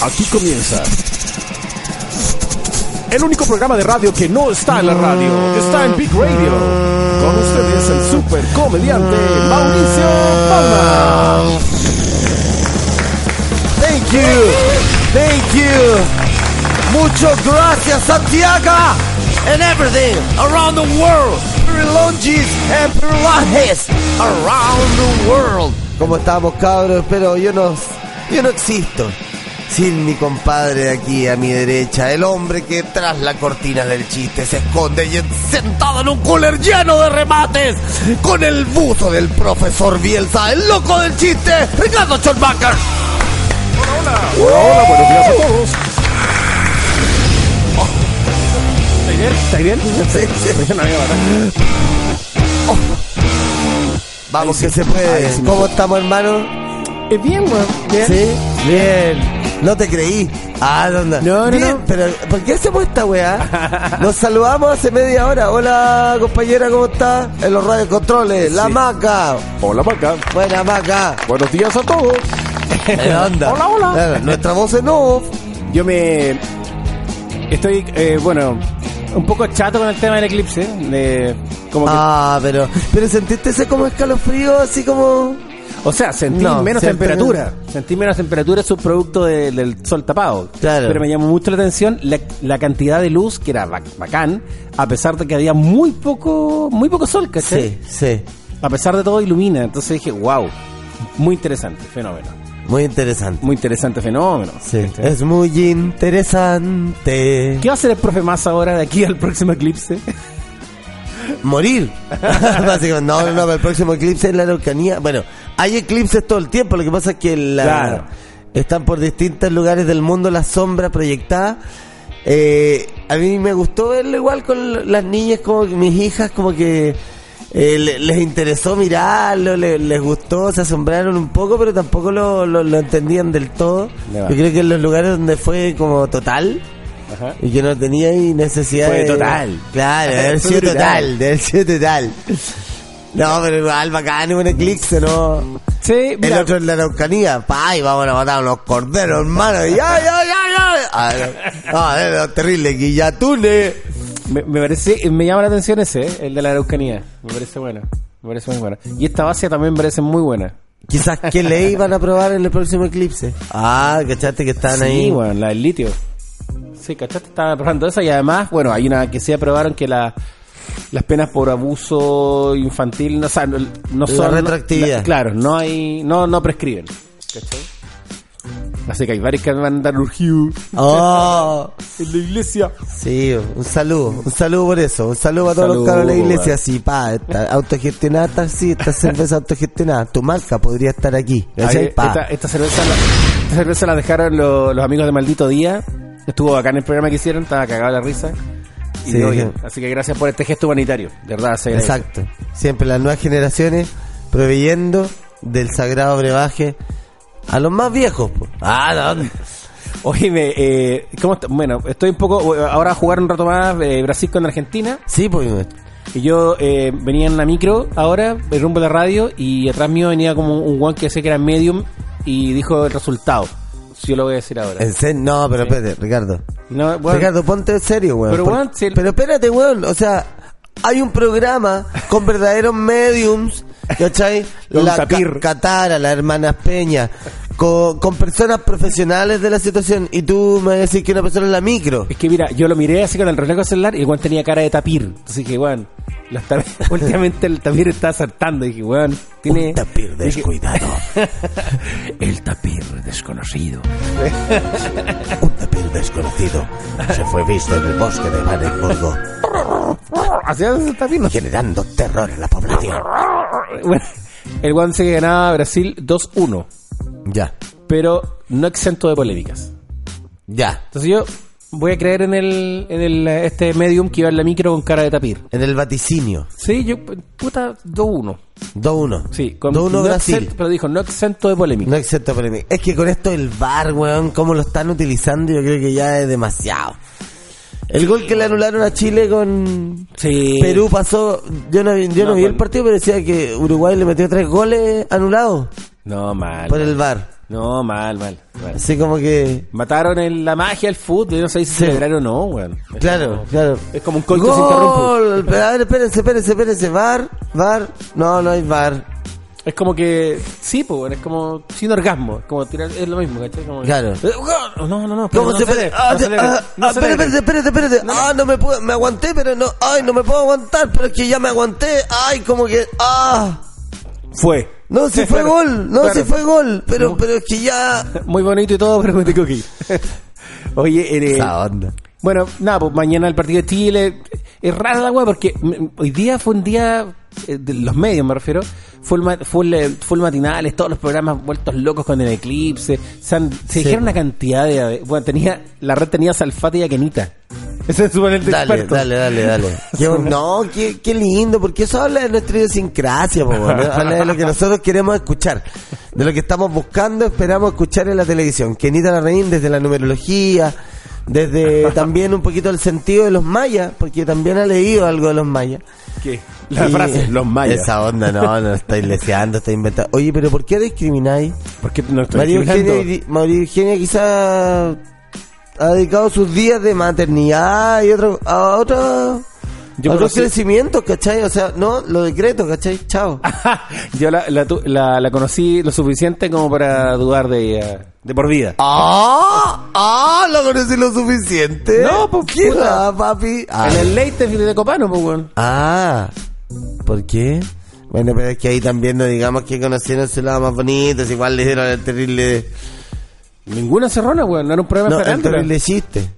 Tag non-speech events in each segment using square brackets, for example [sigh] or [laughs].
Aquí comienza el único programa de radio que no está en la radio, está en Big Radio. Con ustedes el super comediante Mauricio Palma. Thank you. Thank you. Muchas gracias, Santiago. And everything around the world. Perlonges and perlajes around the world. ¿Cómo estamos, cabros? Pero yo no, yo no existo. Sin mi compadre aquí a mi derecha, el hombre que tras la cortina del chiste se esconde y sentado en un cooler lleno de remates, con el buzo del profesor Bielsa, el loco del chiste, Ricardo Schorbacher. Hola, hola, buenos días a todos. ¿Está bien? ¿Está bien? Sí, sí. Nada. Vamos que se puede. Sí ¿Cómo estamos, hermano? Eh, bien, weón. Bien. Sí, bien. No te creí. Ah, ¿dónde? No, no, Bien, no. pero ¿por qué hacemos esta weá? Nos saludamos hace media hora. Hola, compañera, ¿cómo está? En los radiocontroles. La Sí. maca. Hola, Maca. Buena maca. Buenos días a todos. [laughs] ¿Qué onda? Hola, hola. Claro, Nuestra voz en off. Yo me. Estoy, eh, bueno, un poco chato con el tema del eclipse. De, como que, Ah, pero, pero sentiste ese como escalofrío, así como. O sea, sentí no, menos temperatura. Sentí menos temperatura, es un producto de- del sol tapado. Claro. Pero me llamó mucho la atención la, la cantidad de luz, que era bac- bacán, a pesar de que había muy poco, muy poco sol, ¿cachai? Sí, sí. A pesar de todo ilumina. Entonces dije, wow, muy interesante fenómeno. Muy interesante. Muy interesante fenómeno. Sí, ¿cachai? es muy interesante. ¿Qué va a hacer el profe más ahora de aquí al próximo eclipse? morir. [laughs] [laughs] Básicamente, no, no, no, el próximo eclipse es la Araucanía. Bueno, hay eclipses todo el tiempo, lo que pasa es que la- Claro. están por distintos lugares del mundo la sombra proyectada. Eh, a mí me gustó verlo igual con las niñas, como que mis hijas, como que eh, le- les interesó mirarlo, le- les gustó, se asombraron un poco, pero tampoco lo, lo- lo entendían del todo. Yo creo que en los lugares donde fue como total, Ajá. y que no tenía necesidad Fue de... total. Claro, de haber sido total, de haber sido total. No, pero igual bacán, un eclipse, ¿no? Sí, El mira, otro en la Araucanía, pa, y vamos a matar unos corderos, hermano, ya, ya, ya, ya. Ah, no, no, era terrible, guillatunes. me, me parece, me llama la atención ese, ¿eh? el de la Araucanía. Me parece bueno. Me parece muy bueno. Y esta base también me parece muy buena. Quizás qué ley van a aprobar en el próximo eclipse. Ah, cachaste que están sí, ahí. bueno, la del litio. Sí, ¿cachaste? Estaban probando esa y además, bueno, hay una que sí aprobaron que la, las penas por abuso infantil no, o sea, no, no son... retroactividad. la- claro, no hay... No, no prescriben. ¿Cachai? Así que hay varios que van a andar urgidos Oh, en la iglesia. sí, un saludo, un saludo por eso, un saludo para todos los cabros de la iglesia, sí, pa, esta autogestionada, sí, esta cerveza autogestionada, tu marca podría estar aquí, Pa. esta, esta cerveza la, esta cerveza la dejaron lo- los amigos de Maldito Día. Estuvo acá en el programa que hicieron, estaba cagado la risa. Y Sí, bien. Así que gracias por este gesto humanitario. De verdad, se. Exacto. Siempre las nuevas generaciones proveyendo del sagrado brebaje a los más viejos. po. Ah, no. Oye, me, eh, ¿cómo está? Bueno, estoy un poco. Ahora a jugar un rato más eh, Brasil con Argentina. Sí, pues. Y yo eh, venía en la micro ahora, el rumbo de la radio, y atrás mío venía como un one que decía que era medium y dijo el resultado. Si yo lo voy a decir ahora. En serio, no, pero espérate, Ricardo. No, bueno, Ricardo, ponte en serio, weón. Pero, si el- pero espérate, weón. O sea, hay un programa con verdaderos mediums, ¿cachai? La. Ca- Catara, las hermanas Peña, con, con personas profesionales de la situación. Y tú me decir que una persona en la micro. Es que mira, yo lo miré así con el reflejo celular y weón tenía cara de tapir. Weón, los tap- [laughs] últimamente el tapir está acertando. Y dije, weón, tiene. Un tapir descuidado. [laughs] el tapir desconocido. [laughs] Un tapir desconocido se fue visto en el bosque de Vanenburgo, [laughs] Sé. generando terror en la población. Bueno, el weón se ganaba a Brasil 2-1. Ya, pero no exento de polémicas. ya. Entonces yo voy a creer en el, en el este medium que iba en la micro con cara de tapir. En el vaticinio. Sí, yo, puta, 2-1. 2-1. Sí, con 2-1 no Brasil. exento- pero dijo, no exento de polémica. No excepto polémica. Es que con esto el VAR, weón, cómo lo están utilizando, yo creo que ya es demasiado. El gol que le anularon a Chile con Sí. Perú pasó. Yo no, vi- yo no, No, vi el partido, pero decía que Uruguay le metió tres goles anulados No, mal. por el VAR. No, mal, mal. mal. Así como que. Mataron el- la magia del fútbol. Yo no sé si Sí. celebrar o no, weón. Claro, como- claro. Es como un. Gol. Pero, A ver, espérense, espérense, espérense. VAR, VAR. No, no hay VAR. Es como que, sí, pues, es como sin orgasmo. Es como tirar, es lo mismo, ¿cachai? Como, Claro. Eh, No, no, no. ¿Cómo no se puede? Ah, espérate, espérate, espérate. Ah, no me puedo, me aguanté, pero no, ay, no me puedo aguantar, pero es que ya me aguanté. Ay, como que, ah. Fue. No, si fue Claro, gol, no, claro. si fue gol, pero, pero es que ya. [laughs] Muy bonito y todo, pero me tengo que ir. Oye, eh, Esa onda. Bueno, nada, pues mañana el partido de Chile. Es rara la weá porque hoy día fue un día eh, de los medios, me refiero. Full, ma- full, eh, full matinales, todos los programas vueltos locos con el eclipse. Se, han- se Sí. dijeron una cantidad de. Bueno, tenía la red tenía Salfate y Akenita. Ese es su de Dale, dale, dale, [laughs] dale. Bon- no, qué, qué lindo, porque eso habla de nuestra idiosincrasia, po, bueno, [laughs] habla de lo que nosotros queremos escuchar, de lo que estamos buscando, esperamos escuchar en la televisión. Kenita Larraín desde la numerología, desde [laughs] también un poquito el sentido de los mayas, porque también ha leído algo de los mayas. ¿Qué? La Y- frase, los mayas. Esa onda, no, no, estáis leseando, estáis inventando. Oye, pero ¿por qué discrimináis? ¿Por qué no estoy María? Eugenia, María Eugenia quizá ha dedicado sus días de maternidad y otro, a otro, Yo a otros crecimientos, ¿cachai? O sea, no, lo decreto, ¿cachai? Chao. [laughs] Yo la, la, la- la conocí lo suficiente como para dudar de ella de por vida. ¡Ah! ¡Ah! ¿Lo conocí lo suficiente? No, pues, ¿Qué va, papi? Ah. En el Leite de Copano, pues, weón. Ah, ¿por qué? Bueno, pero es que ahí también no digamos que conocieron su lado más bonito, es igual le dieron el terrible... Ninguna cerrona, weón. No era un programa No, el terrible chiste.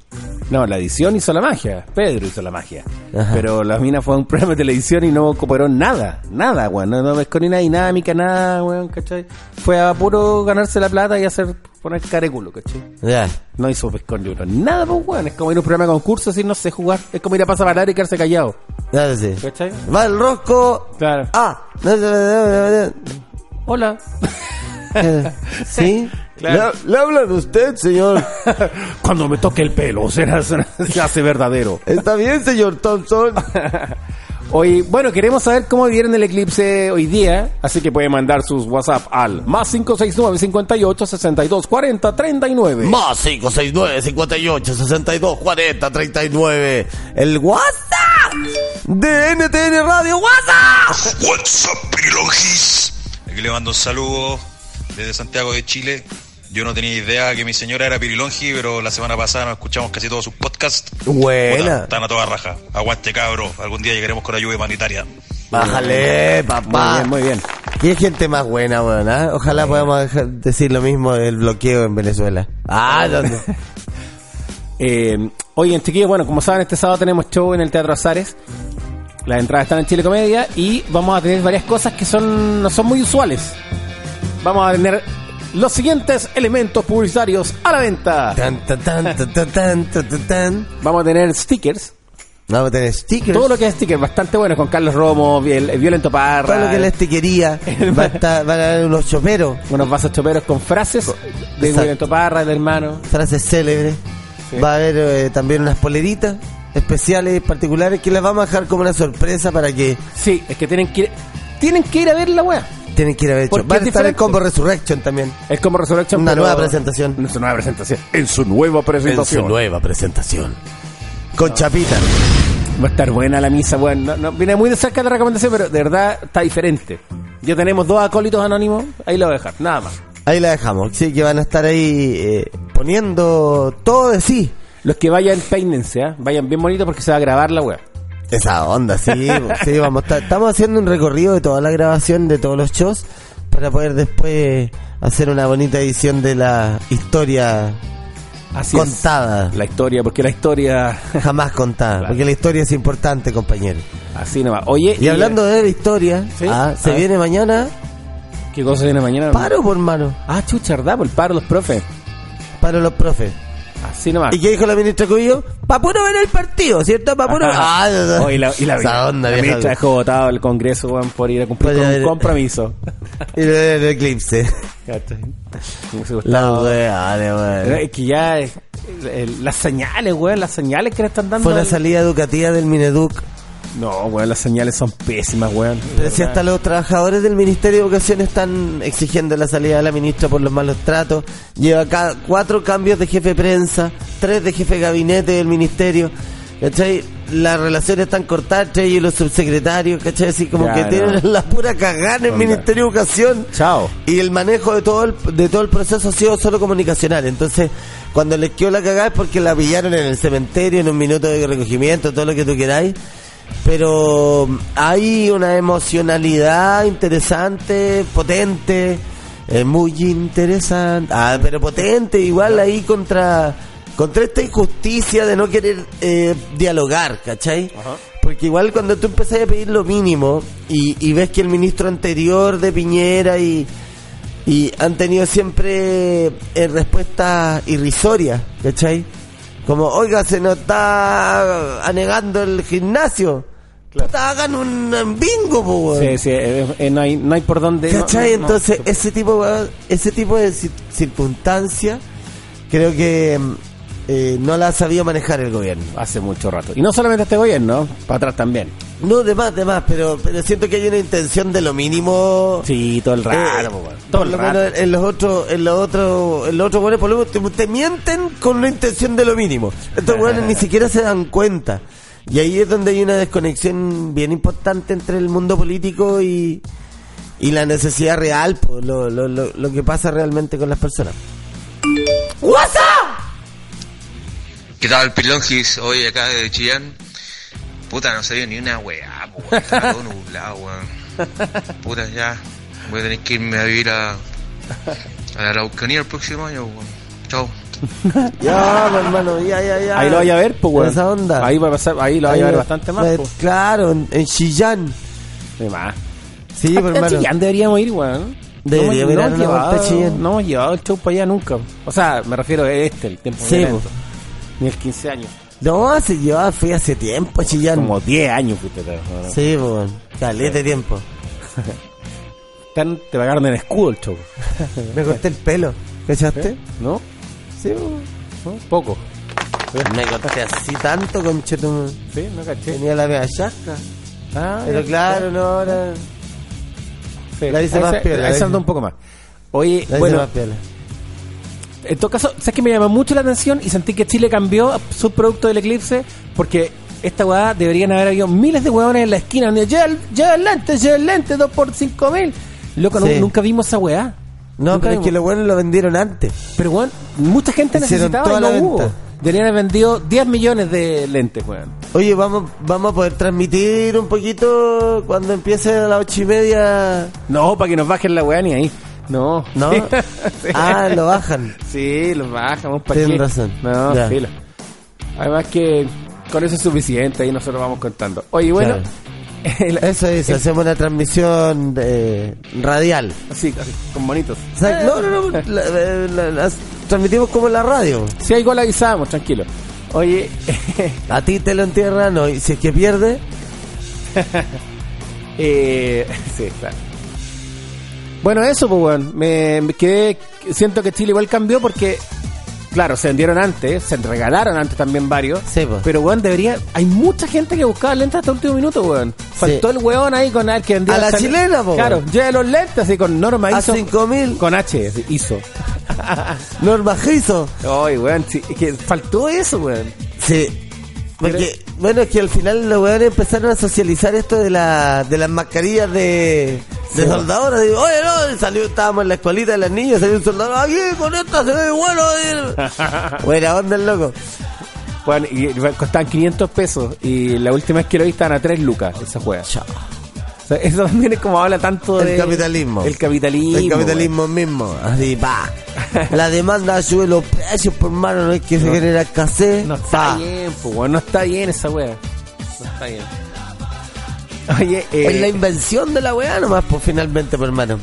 No, la edición hizo la magia. Pedro hizo la magia. Ajá. Pero la mina fue a un programa de televisión y no cooperó nada. Nada, weón. No, no pescó ni una dinámica, nada, weón, ¿cachai? Fue a puro ganarse la plata y hacer poner careculo, ¿cachai? Ya. No hizo pescón ni uno. Nada, pues, weón. Es como ir a un programa de concurso y no sé jugar. Es como ir a pasar a y quedarse callado. Ya sé. ¿Cachai? Va el rosco. Claro. Ah. Hola. [laughs] Eh, ¿Sí? [laughs] Claro. Le, le hablan usted, señor. [laughs] Cuando me toque el pelo, será, será- se hace verdadero. Está bien, señor Thompson. [laughs] Hoy, bueno, queremos saber cómo vieron el eclipse hoy día, así que pueden mandar sus WhatsApp al más 569 58 62 40 39. Más 569 58 62 40 39. El WhatsApp de NTN Radio WhatsApp. What's up, Pirilongis? Aquí le mando un saludo desde Santiago de Chile. Yo no tenía idea que mi señora era Pirilongi, pero la semana pasada nos escuchamos casi todos sus podcasts. Buena. Puta, Están a toda raja. Aguante, cabro. Algún día llegaremos con ayuda humanitaria. Bájale, Muy papá. bien, muy bien. Y hay gente más buena, weón. ¿ah? Ojalá podamos dejar- decir lo mismo del bloqueo en Venezuela. Ah, ¿dónde? [laughs] Eh, oye, en chiquillos, bueno, como saben, este sábado tenemos show en el Teatro Azares. Las entradas están en Chile Comedia y vamos a tener varias cosas que son no son muy usuales. Vamos a tener los siguientes elementos publicitarios a la venta. Tan, tan, tan, tan, tan. Vamos a tener stickers. Vamos a tener stickers. Todo lo que es sticker, bastante bueno, con Carlos Romo, Viol Violento Parra. Todo lo que es la stickería. [laughs] va, a van a haber unos choperos. Unos vasos choperos con frases de. Violento Parra, el hermano. Frases célebres. Va a haber eh, también unas poleritas especiales, particulares, que las vamos a dejar como una sorpresa para que... Sí, es que tienen que tienen que ir a ver la wea. tienen que ir a ver. Porque Va a es estar el diferente. combo Resurrection también. Es como Resurrection. Una pero- nueva presentación. En su nueva presentación. En su nueva presentación. nueva presentación. Con chapita. Va a estar buena la misa, bueno, no, no- viene muy de cerca la recomendación, pero de verdad está diferente. Ya tenemos dos acólitos anónimos, ahí lo voy a dejar, nada más. Ahí la dejamos. Sí, que van a estar ahí eh, poniendo todo de sí. Los que vayan, peínense, ¿ah? vayan bien bonitos porque se va a grabar la web. Esa onda, sí, [laughs] sí, vamos. Estamos haciendo un recorrido de toda la grabación de todos los shows para poder después hacer una bonita edición de la historia Así contada, es. La historia, porque la historia, [laughs] jamás contada, Claro. porque la historia es importante, compañero. así nomás. Oye, Y hablando de la historia, Sí, ah, se viene mañana ¿Qué cosa viene mañana? Paro, por hermano. Ah, chucha, ¿verdad? Por el paro los profes. Paro los profes. Así nomás. ¿Y qué dijo la ministra Cubillo? Pa' puro ver el partido, ¿cierto? Pa' puro... Ajá. [laughs] Ah, no, no. Oh, y la, y la, Esa onda, la vieja. ministra dejó votado el Congreso, weón, por ir a cumplir con un compromiso. [laughs] Y lo del eclipse. La weón. Es que ya eh, el- las señales, weón, las señales que le están dando. Fue una al- salida educativa del Mineduc. No, weón, las señales son pésimas, weón. Pero si hasta los trabajadores del Ministerio de Educación están exigiendo la salida de la ministra por los malos tratos. Lleva acá cuatro cambios de jefe de prensa, tres de jefe de gabinete del ministerio. ¿Cachai? Las relaciones están cortadas entre ellos y los subsecretarios, ¿cachai? Así como Ya, que no. tienen la pura cagada en el. Ministerio de Educación. Chao. Y el manejo de todo el, de todo el proceso ha sido solo comunicacional. Entonces, cuando les quedó la cagada es porque la pillaron en el cementerio, en un minuto de recogimiento, todo lo que tú queráis. Pero hay una emocionalidad interesante, potente, eh, muy interesante, ah, pero potente igual ahí contra, contra esta injusticia de no querer eh, dialogar, ¿cachai? Porque igual cuando tú empezás a pedir lo mínimo y, y ves que el ministro anterior de Piñera y, y han tenido siempre eh, respuestas irrisorias, ¿cachai? Como, oiga, se nos está anegando el gimnasio. Puta, hagan un, bingo, po. Sí, sí, eh, eh, no, hay, no hay por dónde. ¿Cachai? no, no. Entonces, ese tipo, ese tipo de cir- circunstancias, creo que mm, eh, no la ha sabido manejar el gobierno. Hace mucho rato. Y no solamente este gobierno, para atrás también. No, de más, de más, pero, pero siento que hay una intención de lo mínimo. Sí, todo el rato, Eh, por Todo el lo rato. menos en los otros, en los otros, en los otros weones, por lo menos, te, te mienten con una intención de lo mínimo. Estos [laughs] weones ni siquiera se dan cuenta. Y ahí es donde hay una desconexión bien importante entre el mundo político y, y la necesidad real, pues, lo, lo, lo, lo que pasa realmente con las personas. WhatsApp. ¿Qué tal, Pilongis? Hoy acá de Chillán. Puta, no salió ni una weá, weón. Está todo nublado, weón. Puta, ya. Voy a tener que irme a vivir a, a la Araucanía el próximo año, weón. Chao. [laughs] Ya, pues, hermano, ya, ya, ya. Ahí lo vaya a ver, pues, weón. Esa onda. Ahí va a pasar, ahí lo vaya a ver bastante más, pues. Claro, en, en Chillán. Sí, más. Sí, pues, hermano. Chillán deberíamos ir, weón. Deberíamos la vuelta a llevado, Chillán. no hemos llevado el show para allá nunca. O sea, me refiero a este, el tiempo Sí, violento. Ni el 15 años. No, hace, yo fui hace tiempo a Chillán. Como 10 años fuiste. te- ¿no? Sí, pues, calete tiempo. [laughs] Están- te pagaron en escudo el show. [laughs] Me corté el pelo, ¿cachaste? ¿No? Sí, ¿No? Poco. pues. Me corté así tanto, conchetum. Sí, no caché. Tenía la media chasca. Ah, Pero claro, no, ahora. Sí. la hice más piola, la hice- un poco más. Oye, La hice bueno, más piola. En todo caso, ¿sabes que me llama mucho la atención y sentí que Chile cambió su producto del eclipse? Porque esta weá deberían haber habido miles de hueones en la esquina. donde, Lleva el, lleva el lente, lleva el lente, 2 por 5 mil. Loco, nunca vimos esa weá. No, Nunca pero es que lo bueno lo vendieron antes. Pero weón, mucha gente necesitaba y no la hubo. venta. Deberían haber vendido 10 millones de lentes, weón. Oye, vamos, vamos a poder transmitir un poquito cuando empiece a las ocho y media. No, para que nos bajen la weá ni ahí. No. ¿No? [laughs] [laughs] Sí. Ah, lo bajan. Sí, para Tienes qué. razón. No, Ya. filo. Además que con eso es suficiente y nosotros vamos contando. Oye, bueno, [laughs] el- Eso es, hacemos una transmisión eh, radial. así, así, con bonitos. O sea, no, no, no, la- la- la- las transmitimos como en la radio. Si hay gol avisamos, tranquilo. Oye, A ti te lo entierran, no, y si es que pierde, eh, sí, claro. Bueno, eso, pues, weón. Me, me quedé. Siento que Chile igual cambió porque, claro, se vendieron antes, se regalaron antes también varios. Sí, pues. Pero, weón, debería. Hay mucha gente que buscaba lentes hasta el último minuto, weón. Faltó el weón ahí con el que vendía. A la chilena, po, Claro, lleva los lentes así con Norma a hizo. 5000, Con H, así, hizo. [laughs] Norma Giso. Ay, weón, sí, es que faltó eso, weón. Sí. Porque, bueno, es que al final los weones empezaron a socializar esto de, la, de las mascarillas de, de Sí, soldadoras. Digo, oye, no, salió, estábamos en la escuelita de las niñas, salió un soldado, aquí con esta se ve bueno. eh". Buena onda el loco. Bueno, y costaban 500 pesos y la última vez que lo vi estaban a 3 lucas esa juega. O sea, eso también es como habla tanto El de... capitalismo. El capitalismo. El capitalismo mismo. Así, pa. La demanda sube los precios, por mano, no hay que se genera escasez. No está pa. bien, pues, no está bien esa wea. No está bien. Oye, eh, Es la invención de la weá nomás, pues finalmente, por hermano.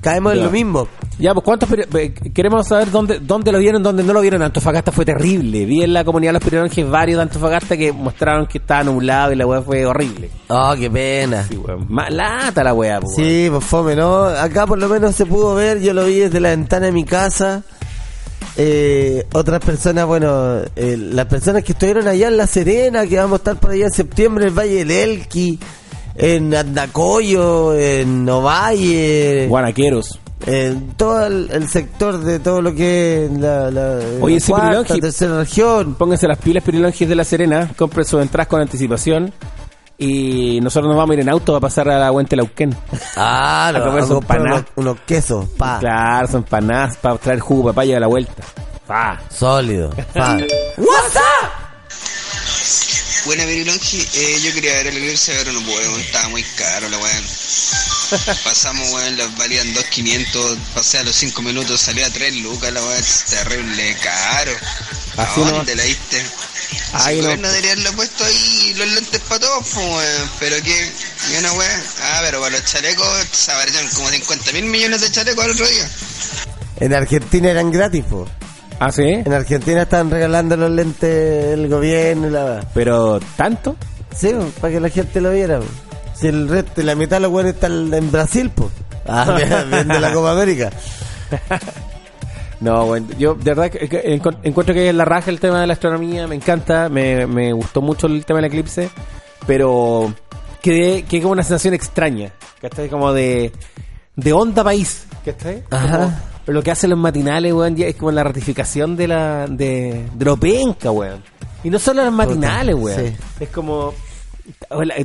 caemos en lo mismo. Ya, pues ¿cuántos eh, queremos saber dónde dónde lo vieron, dónde no lo vieron? Antofagasta fue terrible. Vi en la comunidad de los pirilonges varios de Antofagasta que mostraron que estaba nublado y la weá fue horrible. Oh, qué pena. Sí. Más lata la weá, pues. Sí, pues fome, ¿no? Acá por lo menos se pudo ver, yo lo vi desde la ventana de mi casa. Eh, otras personas, bueno, eh, las personas que estuvieron allá en La Serena, que vamos a estar por allá en septiembre, en el Valle del Elqui, en Andacoyo, en Ovalle, Guanaqueros. en todo el, el sector de todo lo que es la, la Oye, la cuarta, Pirilongi. tercera región. Pónganse las pilas pirilonges de La Serena, compren sus entradas con anticipación y nosotros nos vamos a ir en auto a pasar a la Huente Lauquén. Ah, A no, comer empanadas. unos, unos quesos, pa, Claro, son empanadas para traer jugo papaya a la vuelta. Pa. sólido, pa. [laughs] Buena Pirilongi, eh, yo quería ver el eclipse, pero no puedo, weón, estaba muy caro la weón. [laughs] Pasamos, weón, las valían 2.500, pasé a los 5 minutos, salía a 3 lucas la weón, terrible caro. Así ¿A dónde la diste? El no. gobierno debería haberle puesto ahí los lentes para todos, weón, pero que, y una weón, ah, pero para los chalecos, se aparecieron como 50 mil millones de chalecos al otro día. En Argentina eran gratis, po. ¿Ah, sí? En Argentina están regalando los lentes el gobierno y la... Pero, ¿tanto? Sí, para que la gente lo viera. po. Si el resto, la mitad de los buenos están en Brasil, pues. Ah, [laughs] de la Copa América. [laughs] No, bueno, yo de verdad encuentro que es la raja el tema de la astronomía, me encanta, me, me gustó mucho el tema del eclipse, pero quedé, quedé como una sensación extraña, ¿cachai? Como de, de onda país, ¿cachai? Ajá. Como- pero lo que hacen los matinales, weón, es como la ratificación de la de, de lo penca, weón. Y no solo los matinales, weón. sí. Es como...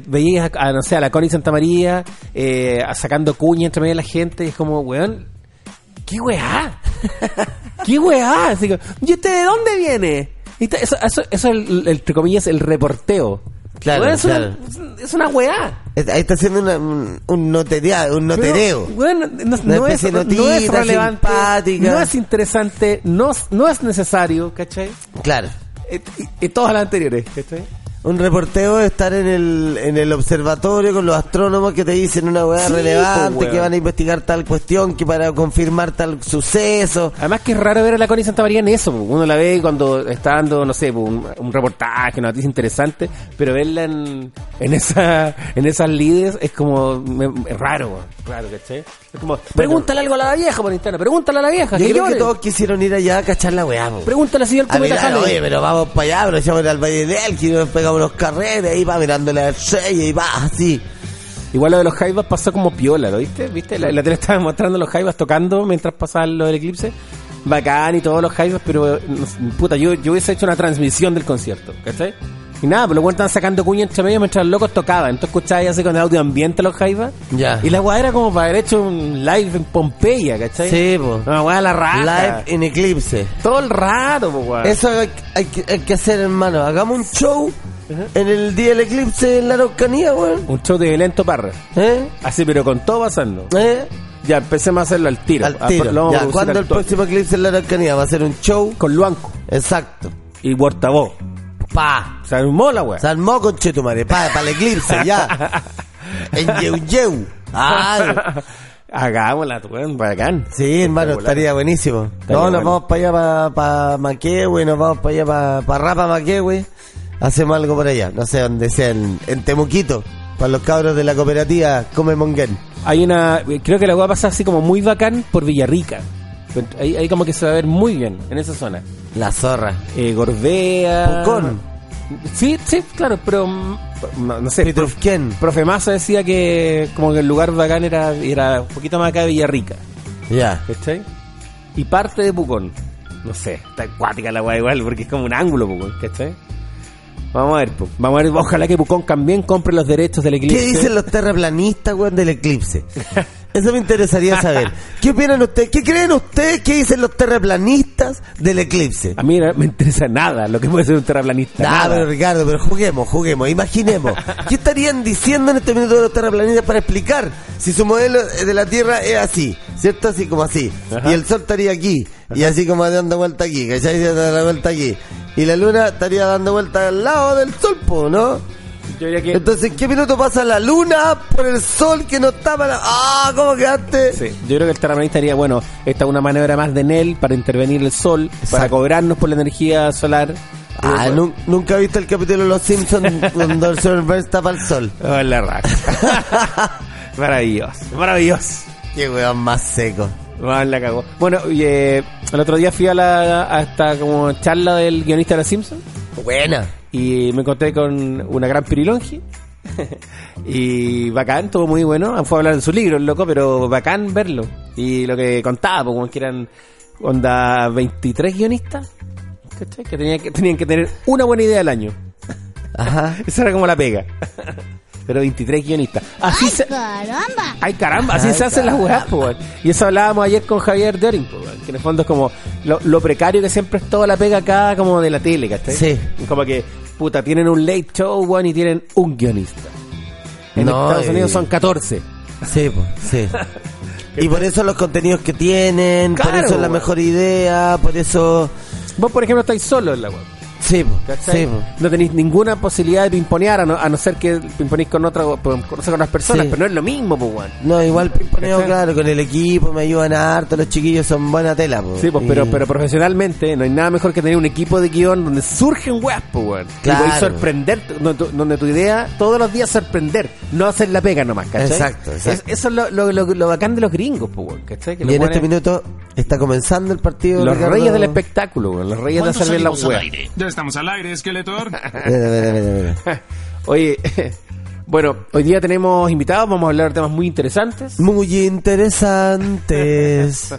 Veías a, no sé, a la Connie Santa María eh, sacando cuña entre medio de la gente y es como, weón, ¿Qué weá? [laughs] ¿Qué weá? Así que, ¿Y usted de dónde viene? Y Eso, eso, eso es, el- entre comillas, el reporteo. Claro, Weón, es, claro. Una, es una weá. Es- Ahí está haciendo una- un, un notería, un notereo. Pero, weón, no, no es, de no es notita relevante, simpática. no es interesante, no, es- no es necesario, ¿cachai? Claro. Eh, Y, y todas las anteriores, ¿cachai? Un reporteo es estar en el, en el observatorio con los astrónomos que te dicen una weá Sí, relevante, que van a investigar tal cuestión, que para confirmar tal suceso. Además que es raro ver a la Connie Santa María en eso. Uno la ve cuando está dando, no sé, un, un reportaje, una noticia interesante, pero verla en, en esa en esas líderes es como me- es raro, raro, ¿cachai? Es como, pregúntale algo a la vieja por internet, pregúntale a la vieja, Yo que creo que llore. todos quisieron ir allá a cachar la weá. Pregúntale si el cometa oye, pero vamos para allá, pero echamos al Valle del Elqui, nos pegamos unos carretes, ahí va mirando la estrella y va así. Igual lo de los jaivas pasó como piola, ¿lo viste? ¿Viste? La, la tele estaba mostrando los jaivas tocando mientras pasaba lo del eclipse. Bacán y todos los jaivas, pero puta, yo, yo hubiese hecho una transmisión del concierto, ¿cachai? Y nada, pues los estaban sacando cuña entre medio mientras los locos tocaban. Entonces escuchabas así con el audio ambiente los jaivas. Ya. Y la weá era como para haber hecho un live en Pompeya, ¿cachai? Sí, po. Una weá a la raja. Live in Eclipse. Todo el rato, pues weón. Eso hay, hay que- hay que hacer, hermano. Hagamos un show en el día del eclipse en la Araucanía, weón. Un show de Lento Parra. ¿Eh? Así, pero con todo pasando. ¿Eh? Ya, empecemos a hacerlo al tiro. Al Ah, tiro. lo vamos a Ya, ¿cuándo el próximo eclipse en la Araucanía? Va a ser un show. Con Luanco Exacto. y Huertavoz. Pa. Se armó la weá. Salmó con Chetumare. Pa, para el eclipse, ya. [laughs] En Yeu Yeu. Ah, Hagámosla, weón, bacán. Sí, hermano, estaría buenísimo. Estaría no, nos bueno. vamos para allá, para pa Maquehue, nos vamos para allá, para pa Rapa Maquehue. Hacemos algo por allá, no sé dónde sea, en, en Temuquito, para los cabros de la cooperativa Come Monguén. Hay una, creo que la weá pasa así como muy bacán por Villarrica. Ahí, ahí como que se va a ver muy bien en esa zona. La zorra. Eh, Gorbea. Pucón. Sí, sí, claro, pero no, no sé. Pitrufquén. Profe Massa decía que como que el lugar bacán era, era un poquito más acá de Villarrica. Ya. ¿Cachai? Y parte de Pucón. No sé, está acuática la weá igual, porque es como un ángulo Pucón, ¿cachai? Vamos a ver, po. vamos a ver, ojalá que Pucón también compre los derechos del eclipse. ¿Qué dicen los terraplanistas, weón, del eclipse? Eso me interesaría saber. ¿Qué opinan ustedes? ¿Qué creen ustedes? ¿Qué dicen los terraplanistas del eclipse? A mí no me interesa nada lo que puede ser un terraplanista. Ah, nada. pero Ricardo, pero juguemos, juguemos, imaginemos. ¿Qué estarían diciendo en este minuto los terraplanistas para explicar si su modelo de la Tierra es así, ¿cierto? Así como así. Ajá. Y el Sol estaría aquí, y así como dando vuelta aquí, ¿cachai? Dando la vuelta aquí. Y la Luna estaría dando vuelta al lado del Sol, ¿no? Yo diría que. Entonces, ¿en qué minuto pasa la luna por el sol que no estaba? la- ¡Ah! ¿Cómo quedaste? Sí, yo creo que el terraplanista diría, bueno, esta es una maniobra más de Nel para intervenir el sol, para cobrarnos por la energía solar. Ah, Y, nu- nunca he visto el capítulo de Los Simpsons cuando el señor Burns tapa el sol. [laughs] Oh, la raja. maravilloso, [laughs] maravilloso. Qué weón más seco. Ah, la cagó. Bueno, y, eh, el otro día fui a la a esta como charla del guionista de Los Simpsons Buena. y me encontré con una gran pirilongi. [laughs] y bacán, todo muy bueno. Fue a hablar de su libro, el loco, pero bacán verlo. Y lo que contaba, pues, como que eran onda 23 guionistas, ¿cachai? Que, tenía que tenían que tener una buena idea al año. Ajá. [laughs] Esa era como la pega. [laughs] pero 23 guionistas. Así se... caramba! Ay, caramba, así Ay, se hacen las weas. Y eso hablábamos ayer con Javier Dering, que en el fondo es como lo, lo precario que siempre es toda la pega acá como de la tele, ¿cachai? Sí. Como que, puta, tienen un late show, weón, y tienen un guionista. En No, Estados Unidos son 14. Sí, po, sí. Y por eso los contenidos que tienen, por eso es la mejor idea, por eso... Vos, por ejemplo, estáis solo en la web. Sí, ¿Cachai? sí, no tenéis ninguna posibilidad de pimponear, a no, a no ser que pimponéis con otra, con, con otras personas, Sí. pero no es lo mismo, pues, weón. No, igual pimponeo, ¿Cachai? claro, con el equipo, me ayudan harto, los chiquillos son buena tela, po. Sí, pues, Y- pero, pero profesionalmente no hay nada mejor que tener un equipo de guion donde surgen weas, pues, weón. Claro. Y sorprender, donde tu, donde tu idea todos los días sorprender, no hacer la pega nomás, ¿cachai? Exacto, exacto. Es- eso es lo, lo, lo, lo bacán de los gringos, pues, weón, ¿cachai? Que Y en este minuto está comenzando el partido. Los Ricardo. reyes del espectáculo, weón, los reyes de hacer bien las weas. Estamos al aire, Skeletor. [laughs] Oye, [laughs] bueno, hoy día tenemos invitados, vamos a hablar de temas muy interesantes. Muy interesantes.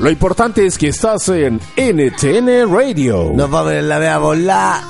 Lo importante es que estás en NTN Radio. Nos vamos en la vea volar.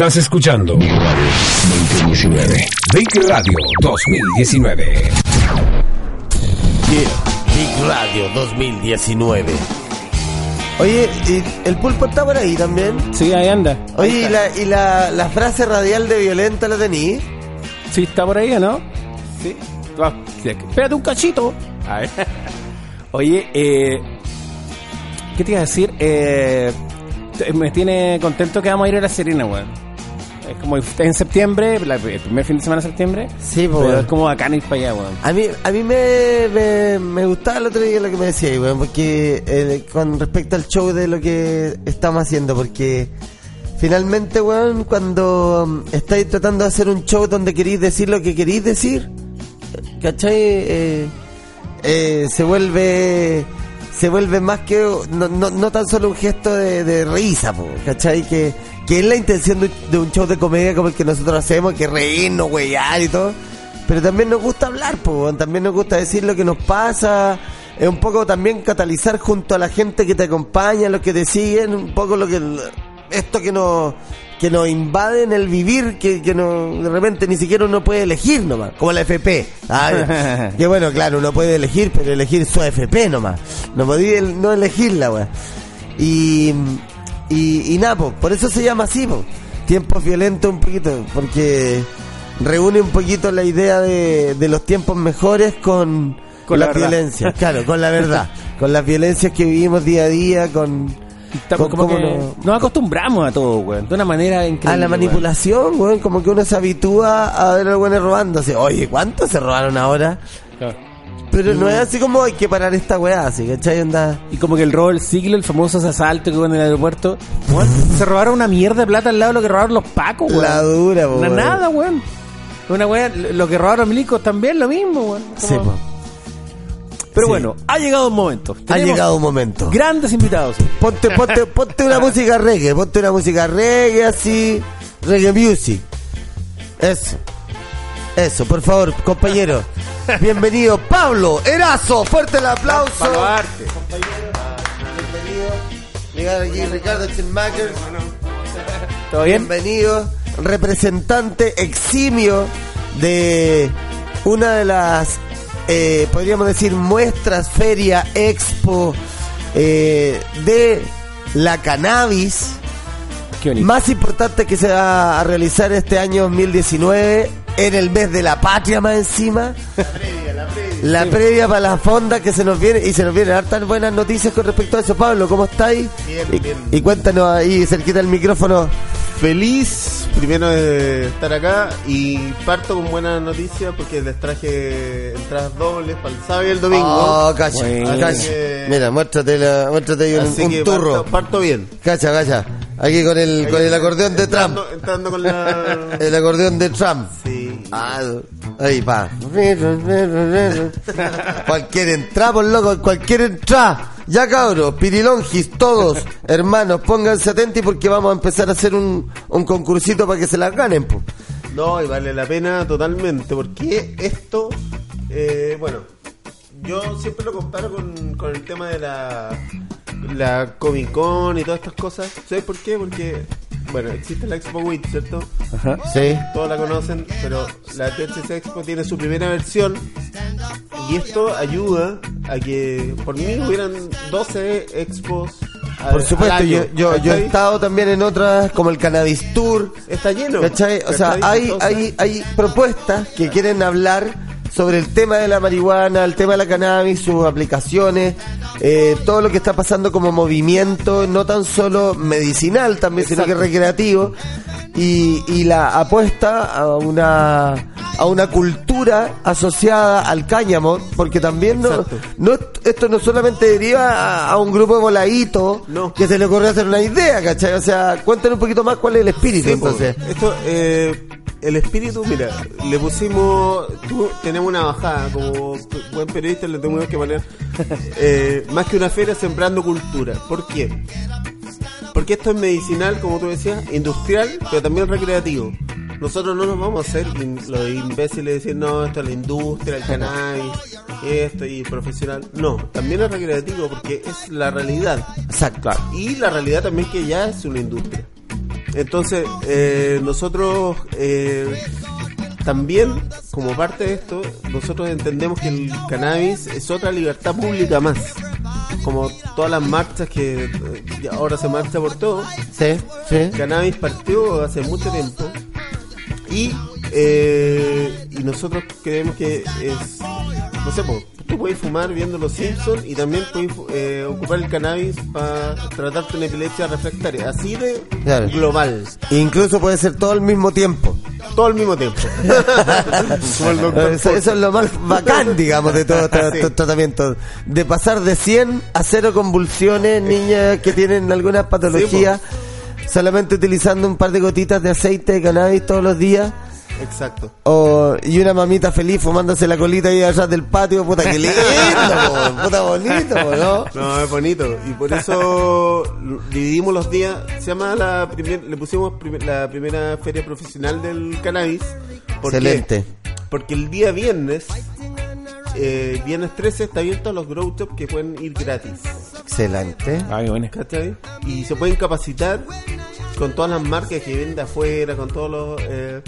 Estás escuchando 2019. Big Radio 2019. Big Radio 2019. Oye, ¿y ¿el pulpo está por ahí también? Sí, ahí anda. Oye, ¿y, la, y la, la frase radial de violenta la tení? Sí, está por ahí, ¿o ¿no? Sí. Va, sí, Espérate un cachito. A ver. [laughs] Oye, eh, ¿qué te iba a decir? Eh, me tiene contento que vamos a ir a La Serena, weón. Es como en septiembre, la- el primer fin de semana de septiembre. Sí, po, Pero es como bacán ir para allá, weón. A mí, a mí me, me, me gustaba el otro día lo que me decía, weón, porque eh, con respecto al show de lo que estamos haciendo, porque finalmente, weón, cuando um, estáis tratando de hacer un show donde queréis decir lo que queréis decir, ¿cachai? Eh, eh, se vuelve se vuelve más que no, no, no tan solo un gesto de, de risa, po, ¿cachai? Que, que es la intención de, un show de comedia como el que nosotros hacemos, que reírnos, weyar y todo. Pero también nos gusta hablar, weón, también nos gusta decir lo que nos pasa. Es un poco también catalizar junto a la gente que te acompaña, los que te siguen, un poco lo que esto que nos que nos invade en el vivir, que, que no, de repente ni siquiera uno puede elegir nomás, como la FP. [laughs] Que bueno, claro, uno puede elegir, pero elegir su FP nomás. No podía no elegirla, weón. Y, y, y nada, po, por eso se llama así, po. Tiempos violentos un poquito, porque reúne un poquito la idea de, de los tiempos mejores con, Con la, violencia. [laughs] Claro, con la verdad. con las violencias que vivimos día a día, con... Estamos como que nos- nos acostumbramos a todo, weón. De una manera increíble. a la manipulación, weón, como que uno se habitúa a ver a los robándose. Oye, ¿cuántos se robaron ahora? Claro. Pero no es así como hay que parar esta weá, así, ¿cachai? Anda. Y como que el robo del siglo, el famoso asalto que hubo en el aeropuerto. weón, se robaron una mierda de plata al lado de lo que robaron los pacos, weón. La dura, weón. Nada, weón. Una weá, lo que robaron milicos también lo mismo, weón. Sí, po. Pero sí. bueno, ha llegado un momento. Ha llegado un momento. Grandes invitados. Ponte, ponte, ponte una [laughs] música reggae, ponte una música reggae así, reggae music. Eso. Eso, por favor, compañero. Bienvenido, Pablo Erazo. Fuerte el aplauso. Bienvenido. Llegar aquí Ricardo Chenmaker. ¿Todo bien? Bienvenido, representante eximio de una de las, eh, podríamos decir, muestras, feria, expo eh, de la cannabis. Más importante que se va a realizar este año 2019 en el mes de la patria más encima. La previa para la fonda que se nos viene y se nos vienen hartas buenas noticias con respecto a eso. Pablo, ¿cómo estáis? Bien, y, bien. y cuéntanos ahí cerquita del micrófono. Feliz primero de estar acá y parto con buenas noticias porque les traje entradas dobles para el sábado y el domingo. Oh, cacha, Bueno. cacha. Que- Mira, muéstrate, la, muéstrate ahí un, un turro. parto, parto bien. Cacha, cacha. Aquí con el, con el acordeón de Trump. Entrando con la... [laughs] El acordeón de Trump. Sí. Ah, ahí va. cualquier entrada, por loco, cualquier entrada. Ya cabros, pirilongis, todos, hermanos, pónganse atentos porque vamos a empezar a hacer un, un concursito para que se las ganen. po. No, y vale la pena totalmente, porque esto, eh, bueno, yo siempre lo comparo con, con el tema de la, la Comic Con y todas estas cosas. ¿Sabes por qué? Porque, bueno, existe la Expo WIT, ¿cierto? Sí. Todos la conocen, pero la THC Expo tiene su primera versión y esto ayuda a que por mí hubieran 12 expos. al- Por supuesto, al yo, año, yo, yo he estado también en otras, como el Cannabis Tour, Está lleno. ¿Cachai? O sea, hay, hay, hay propuestas que quieren hablar sobre el tema de la marihuana, el tema de la cannabis, sus aplicaciones, eh, todo lo que está pasando como movimiento, no tan solo medicinal también, sino que recreativo, y, y la apuesta a una a una cultura asociada al cáñamo, porque también no, Exacto. no esto no solamente deriva a, a un grupo de voladitos No. que se le ocurrió hacer una idea, ¿cachai? O sea, cuéntanos un poquito más cuál es el espíritu Sí, entonces. Esto, eh, el espíritu, mira, le pusimos, tu- tenemos una bajada, como buen periodista le tuvimos que poner, eh, más que una feria, sembrando cultura. ¿Por qué? Porque esto es medicinal, como tú decías, industrial, pero también recreativo. Nosotros no nos vamos a hacer los imbéciles de decir, no, esto es la industria, el cannabis, esto y profesional. No, también es recreativo porque es la realidad. Exacto. Y la realidad también es que ya es una industria. Entonces, eh, nosotros eh, también, como parte de esto, nosotros entendemos que el cannabis es otra libertad pública más. Como todas las marchas que eh, ahora se marcha por todo, Sí, sí. el cannabis partió hace mucho tiempo y, eh, y nosotros creemos que es, no sé, po, tú puedes fumar viendo Los Simpsons y también puedes eh, ocupar el cannabis para tratarte una epilepsia refractaria, así de Claro. global, Incluso puede ser todo al mismo tiempo. todo al mismo tiempo. [laughs] Eso, eso es lo más bacán, digamos, de todo este [laughs] Sí. este tratamiento. De pasar de 100 a cero convulsiones, niñas que tienen alguna patología, solamente utilizando un par de gotitas de aceite de cannabis todos los días. Exacto. O, y una mamita feliz fumándose la colita ahí atrás del patio, puta que lindo, po, puta bonito, po, ¿no? No, es bonito. Y por eso dividimos los días. Se llama la primer, le pusimos primer- la primera feria profesional del cannabis. ¿Por qué? Excelente. Porque el día viernes, eh, viernes 13, está abierto a los grow shops que pueden ir gratis. Excelente. Ay, bueno. ¿Cachai? Y se pueden capacitar con todas las marcas que venden afuera, con todos los... eh,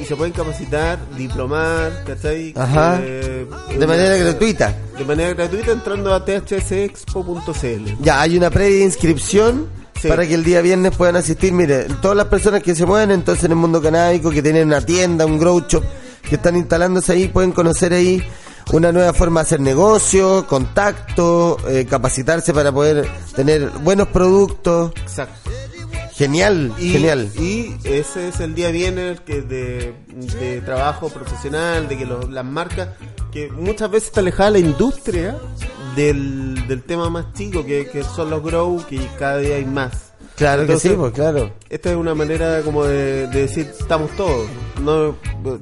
y se pueden capacitar, diplomar, ¿cachai? Ajá. Eh, De manera una- gratuita. De manera gratuita entrando a thsexpo.cl. Ya, hay una previa inscripción Sí. para que el día viernes puedan asistir. Mire, todas las personas que se mueven entonces en el mundo canábico, que tienen una tienda, un grow shop, que están instalándose ahí, pueden conocer ahí una nueva forma de hacer negocio, contacto, eh, capacitarse para poder tener buenos productos. Exacto. Genial, Y, genial. y ese es el día viernes que de, de trabajo profesional, de que los- las marcas, que muchas veces está alejada la industria del, del tema más chico, que, que son los grow, que cada día hay más. Claro que sí, pues claro. Esta es una manera como de, de decir, estamos todos. No,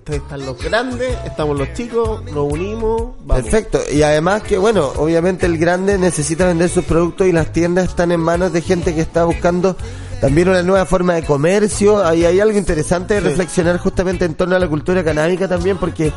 están los grandes, estamos los chicos, nos unimos, vamos. Perfecto. Y además que, bueno, obviamente el grande necesita vender sus productos y las tiendas están en manos de gente que está buscando también una nueva forma de comercio. Ahí hay algo interesante de Sí. reflexionar justamente en torno a la cultura canábica también, porque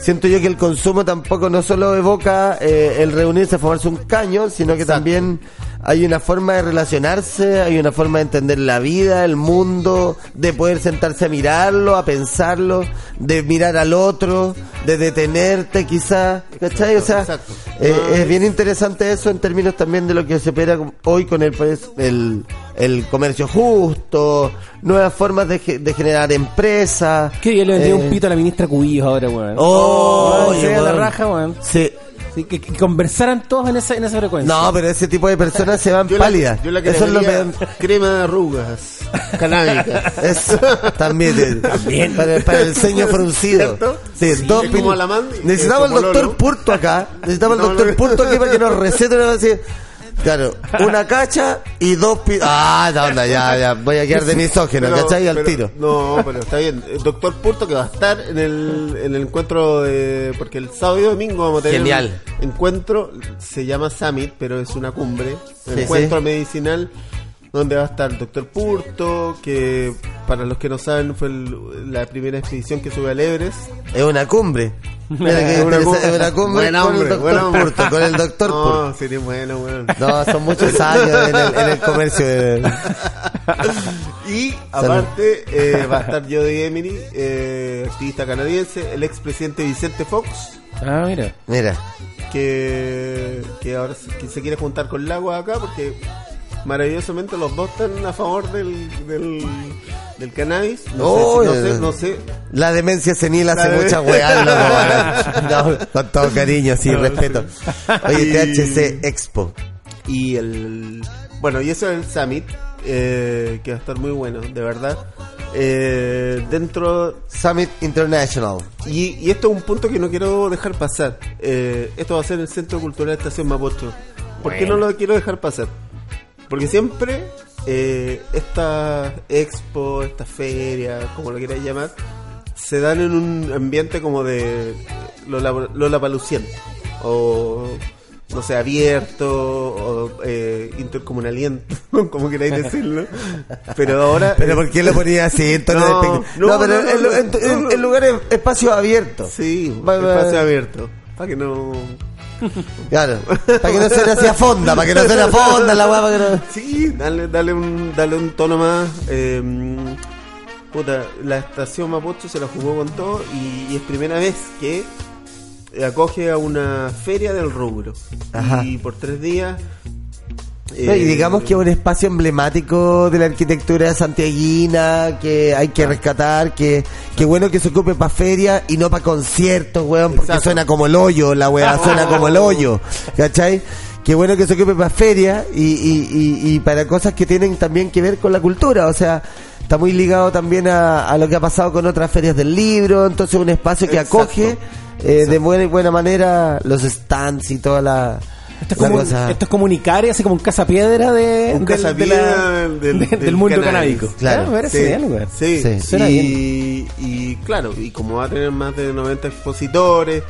siento yo que el consumo tampoco no solo evoca eh, el reunirse a fumarse un caño, sino que Exacto. también hay una forma de relacionarse, hay una forma de entender la vida, el mundo, de poder sentarse a mirarlo, a pensarlo, de mirar al otro, de detenerte quizá, ¿cachai? O sea, Exacto. eh, No, es bien interesante eso en términos también de lo que se opera hoy con el, pues, el, el comercio justo, nuevas formas de, ge- de generar empresas. ¿Qué día le vendría eh, un pito a la ministra Cubillos ahora, weón? Oh, Weón, se ve a la raja, weón. Sí. Sí, que, que conversaran todos en esa, en esa frecuencia. No, pero ese tipo de personas se van Yo la- pálidas. yo la que Eso es lo daría peor. crema de arrugas canábicas. Eso, también. También. Para, para el ceño fruncido. Sí, Sí, Necesitamos el doctor. Purto acá. Necesitamos el doctor no. Purto aquí para que nos recete una. Claro, una cacha y dos pi... Ah, no, no, ya, ya. Voy a quedar de misógeno, Pero- ¿cachai? Al pero- tiro. No, pero está bien. El doctor Purto que va a estar en el, en el encuentro de... Porque el sábado y domingo vamos a tener Genial. un encuentro, se llama Summit, pero es una cumbre. Sí, encuentro sí. medicinal donde va a estar el doctor Purto, que para los que no saben fue el- la primera expedición que sube al Everest. Es una cumbre. Mira que [laughs] Es una cumbre. una cumbre con el hombre, buen doctor hombre. Purto, con el doctor Purto. No, sería bueno, bueno. No, son muchos [laughs] años en el, en el comercio. de- [laughs] Y aparte eh, va a estar Jody Emery, eh, activista canadiense, el expresidente Vicente Fox, Ah, mira. Mira, que, que ahora se, que se quiere juntar con Lago acá porque maravillosamente los dos están a favor del, del, del cannabis. No, sé, si- no, sé, no sé. la demencia senil hace de- mucha weá, [laughs] con todo cariño, sí, respeto. Oye, Y- THC Expo. Y el. Bueno, y eso es el Summit, eh, que va a estar muy bueno, de verdad. Eh, dentro Summit International. Y, y esto es un punto que no quiero dejar pasar. Eh, esto va a ser el Centro Cultural Estación Mapocho. ¿Por qué no lo quiero dejar pasar? Porque siempre eh, esta expo, esta feria, como lo quieras llamar, se dan en un ambiente como de Lola, Lollapaloociente. O, no sé, abierto, o eh, intercomunaliento, [laughs] como queráis decirlo. Pero ahora... Pero ¿por qué lo ponía así en tono [laughs] No, de no, No, pero no, en, no, en- en- no. en lugares, espacios abiertos. Sí, Va- va- espacio abierto. Para que no. [laughs] Claro, para que no suene así a fonda, para que no suene a fonda la weá, para que no... Sí, dale, dale, un, dale un tono más. eh, puta, la estación Mapocho se la jugó con todo y, y es primera vez que acoge a una feria del rubro. Ajá. Y por tres días. No, y eh, digamos que es un espacio emblemático de la arquitectura santiaguina que hay que rescatar, que, que bueno que se ocupe para feria y no para conciertos, weón, porque Exacto. suena como el hoyo, la weá [laughs] suena como el hoyo, ¿cachai? Qué bueno que se ocupe para feria y, y, y, y para cosas que tienen también que ver con la cultura, o sea, está muy ligado también a, a lo que ha pasado con otras ferias del libro, entonces un espacio que Exacto. acoge eh, de buena, buena manera los stands y toda la, Esto es, como, cosa. esto es como un Icare, así como un cazapiedra de, Un del- de cazapiedra la- del- de- del, del mundo canábico. Claro. Ah, me parece Sí, sí, Sí. Y, y claro, y como va a tener más de 90 expositores,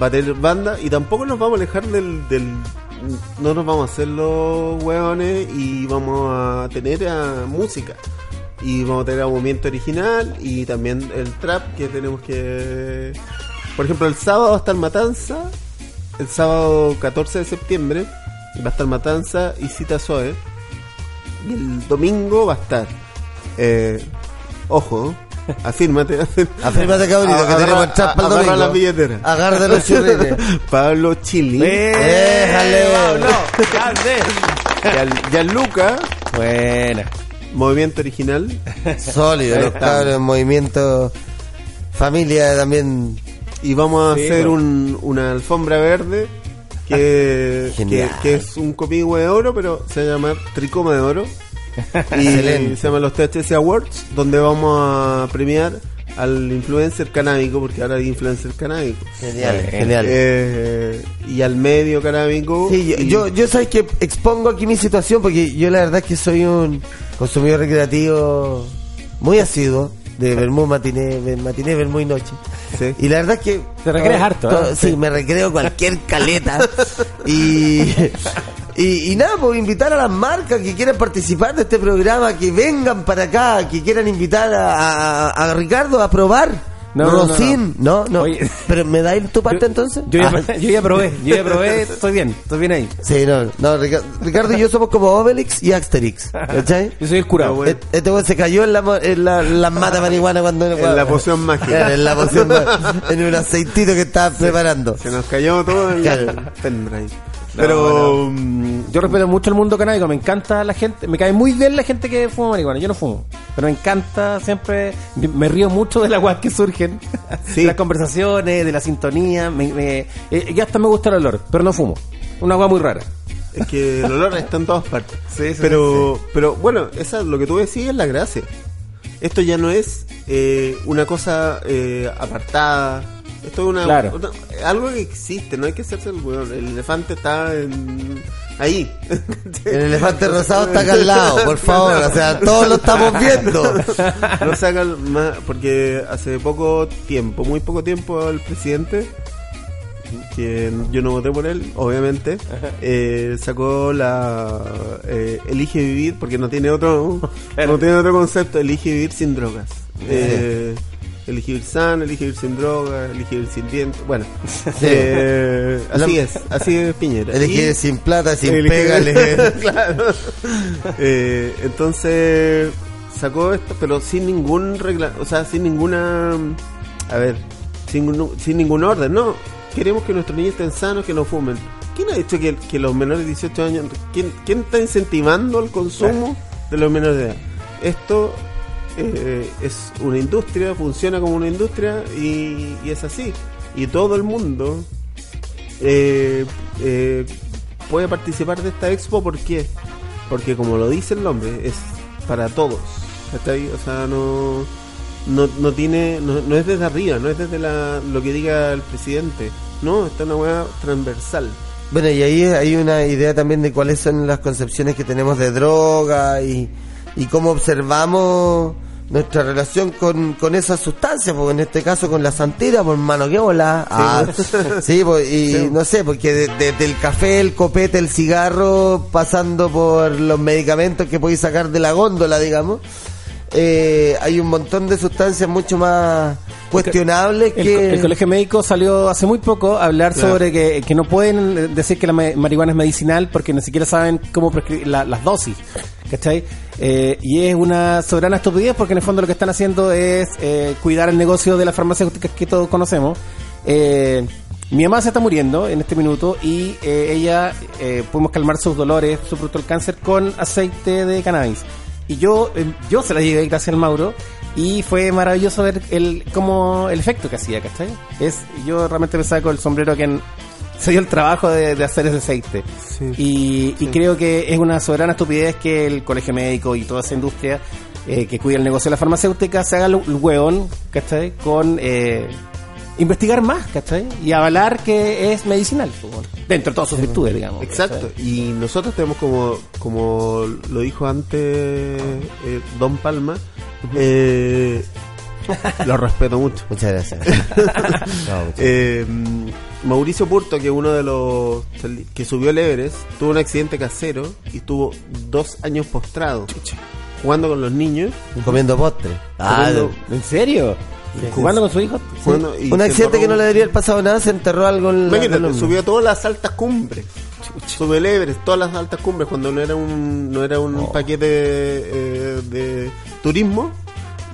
va a tener banda, y tampoco nos vamos a alejar del, del no nos vamos a hacer los hueones y vamos a tener a música. Y vamos a tener a movimiento original y también el trap que tenemos que... Por ejemplo, el sábado va a estar Matanza, el sábado 14 de septiembre va a estar Matanza y Cita Zoe. Y el domingo va a estar. Eh, ojo, [laughs] afírmate. Afírmate, cabrito, que Agarra- tenemos el trap para el agarra domingo. las billeteras. Agarra los churretes. [laughs] Pablo Chili. Déjale. Gian- Gianluca, Buena. movimiento original. Sólido, los cabros movimiento. Familia también. Y vamos a Sí, hacer bueno. un- una alfombra verde. Que, que, Genial. que es un copihue de oro, pero se llama Tricoma de Oro. [laughs] Y Excelente. se llama los THC Awards, donde vamos a premiar al influencer canábico, porque ahora hay influencer canábico. Genial, Bien. genial. Eh, y al medio canábico. Sí, yo, y- yo, yo sabes que expongo aquí mi situación porque yo la verdad es que soy un consumidor recreativo muy asiduo de vermú matiné, matiné, vermú y noche. Sí. Y la verdad es que... Te recreas harto, ¿eh? Sí, me recreo cualquier [laughs] caleta. y, y, y nada, pues invitar a las marcas que quieran participar de este programa, que vengan para acá, que quieran invitar a, a- a Ricardo a probar. No, no, no, no, no. Oye. Pero ¿me dais tu parte entonces? Yo ya, Ah. yo ya probé, yo ya probé, [laughs] estoy bien, estoy bien ahí. Sí, no, no, Rica- Ricardo y yo somos como Obelix y Asterix, ¿cachai? [laughs] Yo soy el curado. Bueno. Este este weón se cayó en la, mo- en la, la mata marihuana cuando... En la poción mágica. En la poción [laughs] En un aceitito que estaba preparando. Se nos cayó todo en Claro. el pendrive. Pero. mm, Yo respeto mucho el mundo canábico, me encanta la gente, me cae muy bien la gente que fuma marihuana, yo no fumo, pero me encanta siempre, me río mucho de las guas que surgen, [laughs] Sí. de las conversaciones, de la sintonía, me, me- eh, y hasta me gusta el olor, pero no fumo, una agua muy rara. Es que el olor está en todas partes. [laughs] Sí, sí, pero, pero bueno, esa, lo que tú decís es la gracia. Esto ya no es eh, una cosa eh, apartada. Esto es una, Claro. otra- algo que existe, no hay que hacerse el weón. El elefante está en, ahí. [laughs] El elefante rosado está acá al lado, por [laughs] favor. O sea, todos lo estamos viendo. [laughs] no sacan más, porque hace poco tiempo, muy poco tiempo, el presidente, que yo no voté por él, obviamente, eh, sacó la eh, elige vivir, porque no tiene otro, no tiene otro concepto, elige vivir sin drogas. Eh, elige vivir sano, elige vivir sin drogas, elige vivir sin dientes, bueno, [laughs] eh, así es, así es Piñera. Elegir Y- sin plata, sin Elige- pégale. [laughs] claro. Eh, entonces sacó esto, pero sin ningún regla, o sea, sin ninguna, a ver, sin, ningún- sin ningún orden, no. Queremos que nuestros niños estén sanos, que no fumen. ¿Quién ha dicho que, que los menores de 18 años, quién, quién está incentivando el consumo de los menores de edad? Esto eh, es una industria, funciona como una industria y, es así. Y todo el mundo eh, eh, puede participar de esta expo, ¿por qué? Porque como lo dice el nombre, es para todos. ¿cachai? O sea, no, no, no tiene, no, no es desde arriba, no es desde la, lo que diga el presidente. No, está una hueá transversal. Bueno, y ahí hay una idea también de cuáles son las concepciones que tenemos de droga y, y cómo observamos nuestra relación con, con esas sustancias, porque en este caso con la santera, por mano, qué bola. Ah, sí, pues, y no sé, porque de- desde el café, el copete, el cigarro, pasando por los medicamentos que podéis sacar de la góndola, digamos, eh, hay un montón de sustancias mucho más cuestionables El, que... el colegio médico salió hace muy poco a hablar Claro. sobre que, que no pueden decir que la ma- marihuana es medicinal porque ni siquiera saben cómo prescribir la- las dosis. ¿Cachai? Eh, y es una soberana estupidez porque en el fondo lo que están haciendo es eh, cuidar el negocio de las farmacéuticas que todos conocemos. Eh, mi mamá se está muriendo en este minuto y eh, ella eh, podemos calmar sus dolores, su fruto del cáncer con aceite de cannabis. Y yo, eh, yo se la llevé gracias al Mauro y fue maravilloso ver el como el efecto que hacía, ¿cachai? Es, yo realmente me saco el sombrero que en- se dio el trabajo de, de hacer ese aceite. Sí. Y, y creo que es una soberana estupidez que el colegio médico y toda esa industria eh, que cuida el negocio de la farmacéutica se haga el hueón, ¿cachai? Con eh, investigar más, ¿cachai? Y avalar que es medicinal, pues, dentro de todas sus virtudes, digamos. Exacto, ¿cachai? y nosotros tenemos como, como lo dijo antes eh, Don Palma, eh, [laughs] lo respeto mucho. Muchas gracias. [laughs] No, muchas- Eh, Mauricio Purto, que uno de los que subió el Everest, tuvo un accidente casero y estuvo dos años postrado jugando con los niños. Comiendo postre. Ah, Comiendo- ¿En serio? ¿Jugando con su hijo? y un accidente enterró- que no le debería haber pasado nada, se enterró algo en la Imagínate, subió a todas las altas cumbres. Subió el Everest, todas las altas cumbres, cuando no era un, no era un paquete eh, de turismo.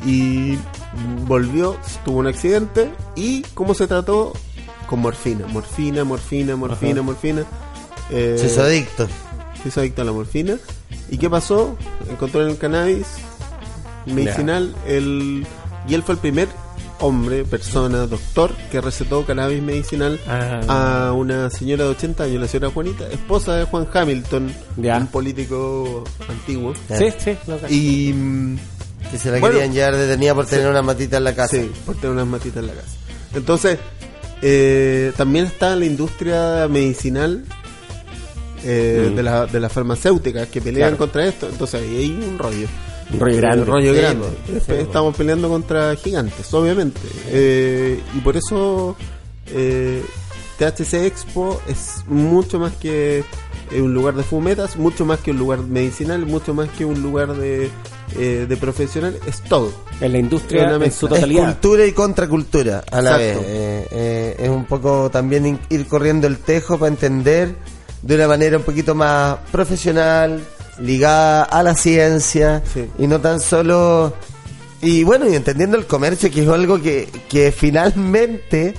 Y volvió, tuvo un accidente. ¿Y cómo se trató? Con morfina. Morfina, morfina, morfina, morfina. Eh, Se hizo adicto. se hizo adicto a la morfina. ¿Y qué pasó? Encontró en el cannabis medicinal el, y él fue el primer hombre, persona, doctor que recetó cannabis medicinal Ah. a una señora de 80 años, la señora Juanita, esposa de Juan Hamilton, Ya. un político antiguo. Sí, sí. Y mm, Que se la Bueno. querían llevar detenida por tener una matita en la casa. Sí, por tener unas matitas en la casa. Entonces, eh, también está la industria medicinal eh, de, la, de las farmacéuticas que pelean Claro. contra esto. Entonces, ahí hay un rollo. Un rollo grande. Rollo grande. Estamos peleando contra gigantes, obviamente. Eh, y por eso eh, THC Expo es mucho más que un lugar de fumetas, mucho más que un lugar medicinal, mucho más que un lugar de, eh, de profesional. Es todo. En la industria en su Es totalidad. cultura y contracultura a la vez. Exacto. Eh, eh, es un poco también ir corriendo el tejo para entender de una manera un poquito más profesional, ligada a la ciencia Sí. y no tan solo... Y bueno, y entendiendo el comercio, que es algo que, que [laughs] finalmente,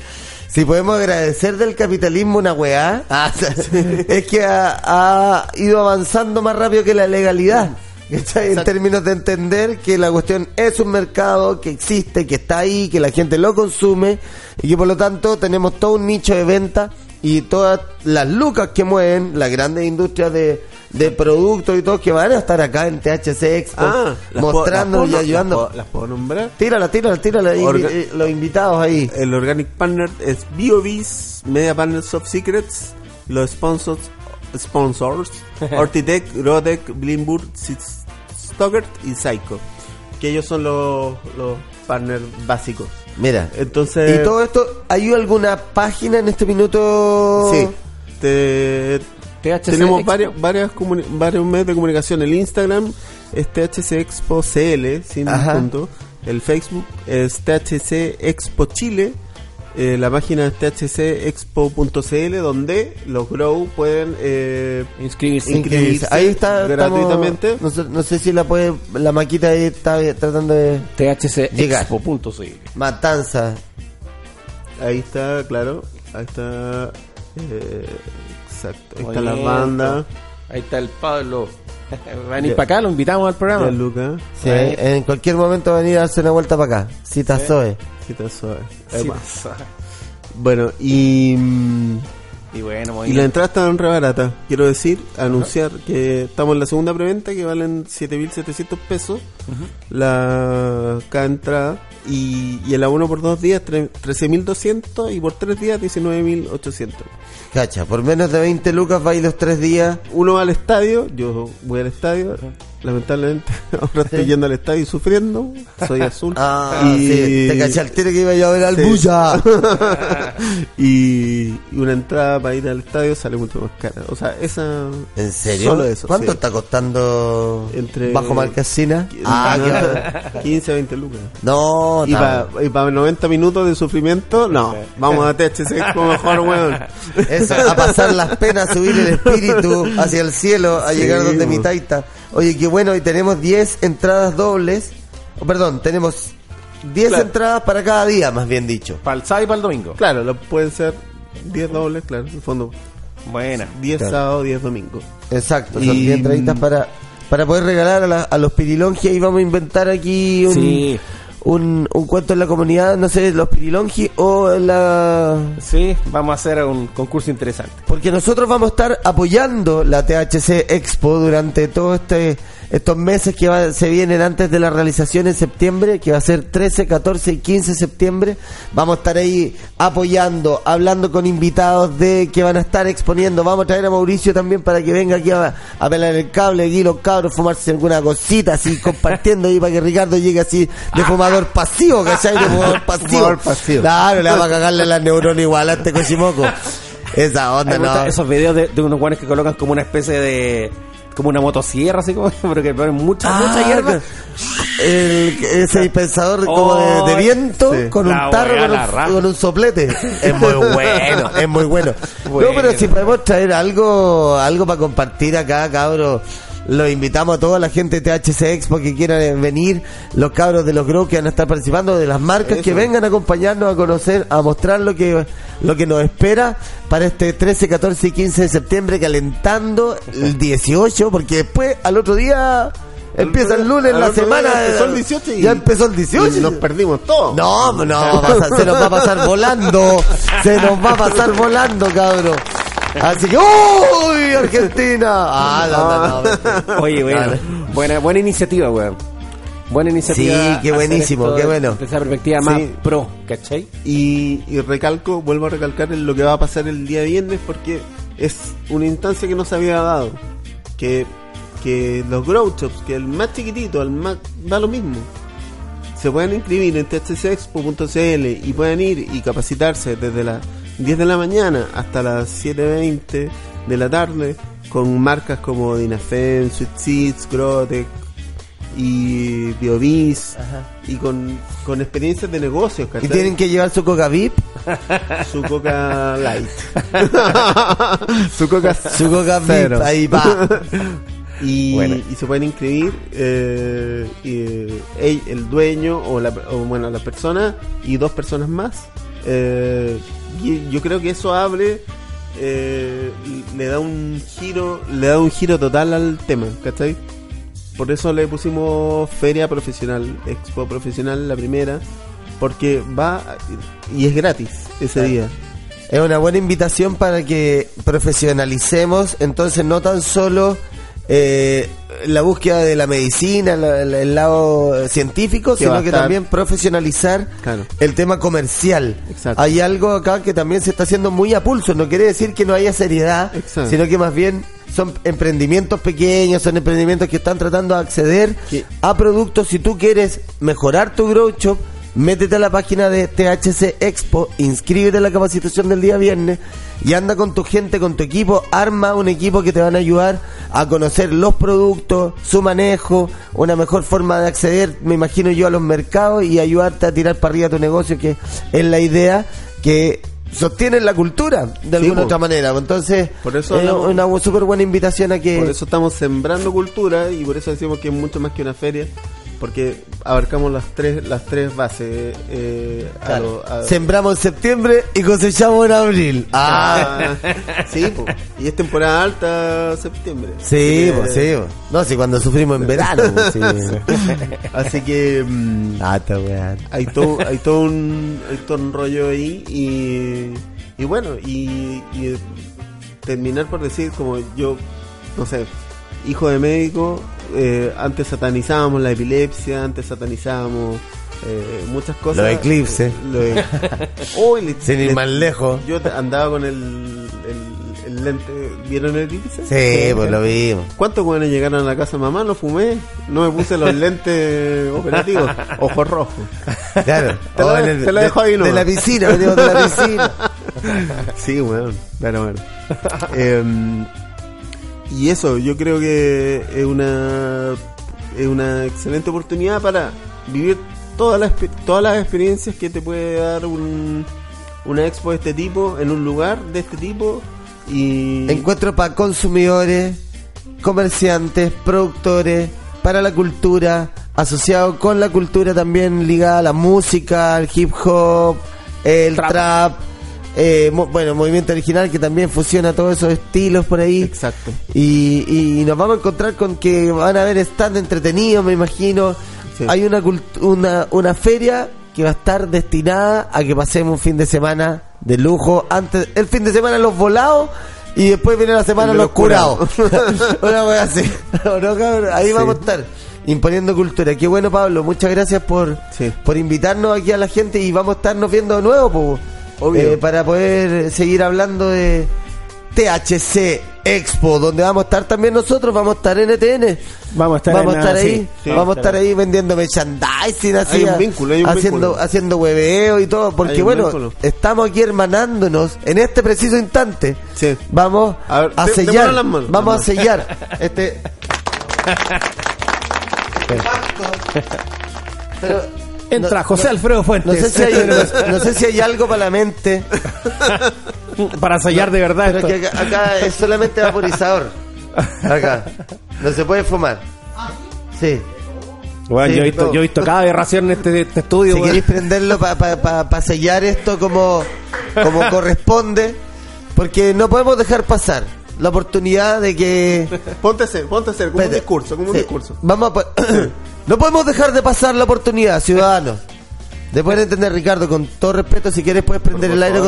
si podemos agradecer del capitalismo una weá, [laughs] es que ha, ha ido avanzando más rápido que la legalidad. ¿cachai? En términos de entender que la cuestión es un mercado que existe, que está ahí, que la gente lo consume y que por lo tanto tenemos todo un nicho de venta y todas las lucas que mueven las grandes industrias de, de productos y todo que van a estar acá en THC Expo Ah, mostrando y ayudando. Las puedo, nombrar. Tírala, tírala, tírala, Orga- eh, los invitados ahí. El Organic Partner es BioBees, Media Partners of Secrets, los sponsors, sponsors [laughs] Ortitech, Rodec, Blimburg, Stockert y Psycho. Que ellos son los, los partners básicos. Mira, Entonces. y todo esto, ¿hay alguna página en este minuto? Sí. Te- THC tenemos Expo. varias, varias varios medios de comunicación. El Instagram es THC Expo CL, sin Ajá. punto. El Facebook es THC Expo Chile. Eh, la página es thcexpo.cl donde los Grow pueden eh, Inscribirse. inscribirse Ahí está, gratuitamente. estamos- no, sé, no sé si la puede, la maquita ahí está tratando de. THCexpo.cl. matanza. Ahí está, claro. Ahí está. eh, exacto. Ahí está la banda Ahí está el Pablo. [laughs] Va a venir para acá, lo invitamos al programa. de Luca. Sí, Ahí. en cualquier momento va a venir a darse una vuelta para acá. Cita Zoe. Suave. Sí, va. pasa. Bueno, y. mm, Y bueno, Y movimiento. la entrada está re barata. Quiero decir, anunciar que estamos en la segunda preventa que valen 7.700 pesos la cada entrada. Y, y el abono por dos días tre- 13.200 y por tres días 19.800. Cacha, por menos de 20 lucas va a ir los tres días. Uno va al estadio, yo voy al estadio. Lamentablemente [laughs] ahora estoy yendo al estadio y sufriendo. Soy azul. [laughs] Ah, y sí, te caché al tiro que iba yo a ver al Sí. bulla. [laughs] y, y una entrada para ir al estadio sale mucho más cara. O sea, esa. ¿En serio? Solo eso, ¿Cuánto sí. está costando Entre- bajo marcasina? Ah, qué- 15 a 20 lucas. No. Y para y pa 90 minutos de sufrimiento, no. Vamos a THC Expo mejor, weón. Eso, a pasar las penas, subir el espíritu hacia el cielo, a Sí, llegar donde mi taita. Oye, qué bueno, y tenemos 10 entradas dobles. Oh, perdón, tenemos 10 Claro. entradas para cada día, más bien dicho. Para el sábado y para el domingo. Claro, lo pueden ser 10 dobles, claro, en el fondo. Buena. 10 Claro. sábado, 10 domingo. Exacto, son Y- 10 entraditas para, para poder regalar a, la- a los pirilongi y vamos a inventar aquí un, Sí. Un, un cuento en la comunidad, no sé, los pirilongi o en la... Sí, vamos a hacer un concurso interesante. Porque nosotros vamos a estar apoyando la THC Expo durante todos este, estos meses que va- se vienen antes de la realización en septiembre, que va a ser 13, 14 y 15 de septiembre. Vamos a estar ahí apoyando, hablando con invitados de que van a estar exponiendo. Vamos a traer a Mauricio también para que venga aquí a, a pelar el cable, aquí los cabros, fumarse alguna cosita, así [laughs] compartiendo ahí para que Ricardo llegue así de fumador pasivo, ¿cachai? De fumador [laughs] pasivo. Fumador pasivo. Claro, le vamos a [laughs] cagarle la neurona igual a este cochimoco. Esa onda, no. Esos videos de, de unos guanes que colocan como una especie de. Como una motosierra, así como. [laughs] pero que ponen mucha, mucha Ah, hierba. El, ese dispensador como de, de viento sí. con un tarro, con un, con un soplete. [laughs] Es muy bueno, [laughs] es muy bueno. Bueno. No, pero si podemos traer algo algo para compartir acá, cabros. Los invitamos a toda la gente de THC Expo que quieran venir, los cabros de los grow que van a estar participando, de las marcas que vengan a acompañarnos a conocer, a mostrar lo que, lo que nos espera para este 13, 14 y 15 de septiembre, calentando el 18, porque después al otro día empieza el lunes, la semana. día empezó el 18 y- ya empezó el 18. Y nos perdimos todo. No, no, a se nos va a pasar volando. [laughs] Se nos va a pasar volando, cabrón. Así que, ¡Uy! Argentina. Ah, no, no, no. Oye, bueno. Buena, buena iniciativa, weón. Buena iniciativa. Sí, qué buenísimo, qué bueno. desde esa perspectiva más Sí. pro, ¿cachai? Y, y recalco, vuelvo a recalcar en lo que va a pasar el día viernes porque es una instancia que no se había dado. Que, que los grow shops, que el más chiquitito, el más, da lo mismo. Se pueden inscribir en tcexpo.cl y pueden ir y capacitarse desde las 10 de la mañana hasta las 7.20 de la tarde con marcas como Dinafen, Sweet Seeds, Grotec y Biovis y con, con experiencias de negocios. Y ¿cachai? tienen que llevar su coca VIP, [laughs] su coca light. [laughs] su coca [laughs] su coca VIP, ahí va. Y, y se pueden inscribir eh, y, eh, el, el dueño o, la, o bueno la persona y dos personas más. Eh, y yo creo que eso abre eh, le da un giro le da un giro total al tema, ¿cachai? Por eso le pusimos feria profesional, expo profesional la primera, porque va y es gratis ese día. Es una buena invitación para que profesionalicemos, entonces no tan solo eh, la búsqueda de la medicina, la- la- el lado científico, Que sino que estar- también profesionalizar Claro. el tema comercial. Exacto. Hay algo acá que también se está haciendo muy a pulso, no quiere decir que no haya seriedad, Exacto. sino que más bien son emprendimientos pequeños, son emprendimientos que están tratando de acceder a productos. Si tú quieres mejorar tu grow shop, métete a la página de THC Expo, inscríbete a la capacitación del día viernes y anda con tu gente, con tu equipo, arma un equipo que te van a ayudar a conocer los productos, su manejo, una mejor forma de acceder, me imagino yo, a los mercados y ayudarte a tirar para arriba tu negocio, que es la idea que sostienen la cultura de alguna otra manera. Entonces, Por eso es una súper buena invitación a que... Por eso estamos sembrando cultura y por eso decimos que es mucho más que una feria, porque abarcamos las tres las tres bases. eh, a Claro. lo- a- Sembramos en septiembre y cosechamos en abril. Ah, Ah, sí, po. y es temporada alta septiembre. sí, que- pues, sí. No, si cuando sufrimos en verano. sí. [laughs] Así que mm, Ah, hay todo hay todo un hay todo un rollo ahí y y bueno y, y terminar por decir como yo no sé hijo de médico eh, antes satanizábamos la epilepsia antes satanizábamos eh, muchas cosas Los eclipses. Lo de- [laughs] le- Sin ir le- más lejos. yo andaba con el, el, el lente vieron el eclipse Sí, pues lo vimos. ¿Cuántos jóvenes llegaron a la casa? Mamá, no fumé, no me puse los lentes [laughs] operativos, ojos rojos. Claro. Te Oh, el- te la de- dejo ahí De nomás. la piscina, venimos de la piscina. [laughs] Sí, weón, claro, bueno. Em, y eso, yo creo que es una, es una excelente oportunidad para vivir todas las, todas las experiencias que te puede dar un, una expo de este tipo, en un lugar de este tipo. Y Encuentro para consumidores, comerciantes, productores, para la cultura, asociado con la cultura también ligada a la música, al hip hop, el Trap. trap, eh, mo- bueno, movimiento original que también fusiona todos esos estilos por ahí. Exacto. Y, y nos vamos a encontrar con que van a haber stand entretenidos, me imagino. Sí. Hay una, una, una feria que va a estar destinada a que pasemos un fin de semana de lujo. Antes, el fin de semana los volados y después viene la semana los los curados. [laughs] una wea así. [laughs] ¿O no, cabrón? Ahí vamos a estar. Imponiendo cultura. Qué bueno, Pablo. Muchas gracias por, Sí. por invitarnos aquí a la gente y vamos a estarnos viendo de nuevo, Obvio. Eh, para poder seguir hablando de THC Expo, donde vamos a estar también nosotros, vamos a estar en ETN. Vamos a estar vamos en- a estar ah, ahí, sí, sí. vamos a estar ahí vendiendo merchandising, así, Hay un a- vínculo, hay un haciendo, vínculo. haciendo hueveo y todo, porque bueno, vínculo. estamos aquí hermanándonos en este preciso instante. Sí. Vamos A ver, a de- sellar, démonos las manos. vamos a sellar este. [laughs] Pero Entra no- José no- Alfredo Fuentes. No sé, si hay, no, no sé si hay algo para la mente, [laughs] Para sellar de verdad pero esto. que acá, acá es solamente vaporizador. Acá. No se puede fumar. Sí. Bueno, Sí, yo, he visto, yo he visto cada aberración en este, este estudio. Si weón. queréis prenderlo para sellar esto como, como [laughs] corresponde, porque no podemos dejar pasar la oportunidad de que... A hacer como un discurso, como un discurso. Vamos a [clears throat] [clears throat] no podemos dejar de pasar la oportunidad, ciudadanos. De poder entender, Ricardo, con todo respeto, si quieres puedes prender el aire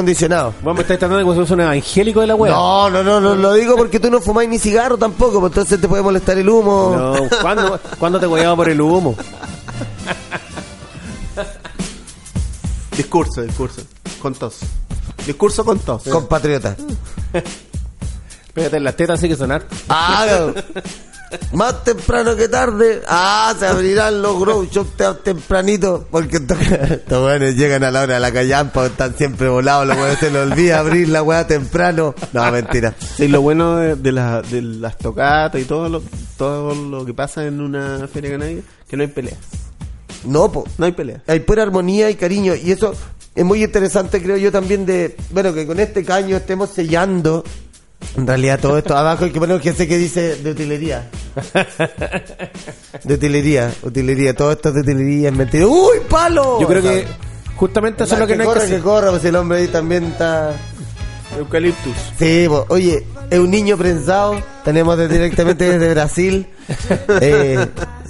acondicionado. Vos me estáis tratando de como si fuese un evangélico de la wea. No, no, no, no, lo digo porque tú no fumáis ni cigarro tampoco, pues entonces te puede molestar el humo. No, ¿cuándo, ¿cuándo te guayaba por el humo? Discurso, discurso. Con tos. Discurso con tos. Compatriota. Pégate en las tetas, así que sonar. Ah, cabrón. más temprano que tarde. Ah, se abrirán los grow shops te- tempranito. Porque [laughs] estos weones llegan a la hora de la callampa, están siempre volados, los weones se les olvida abrir la weá temprano. No, mentira. Sí, lo bueno de, de la- de las tocatas y todo lo, todo lo que pasa en una feria canaria, que no hay peleas. No, po. No hay peleas. Hay pura armonía y cariño. Y eso es muy interesante, creo yo, también de, bueno, que con este caño estemos sellando. En realidad todo esto abajo hay que poner que sé que dice de utilería. De utilería, utilería, todo esto es de utilería, es mentira. ¡Uy, palo! Yo creo que justamente eso es lo que, no hay que que corra, pues el hombre ahí también está... Eucaliptus. Sí, po. oye, es un niño prensado, tenemos de- directamente desde Brasil. [laughs] Eh,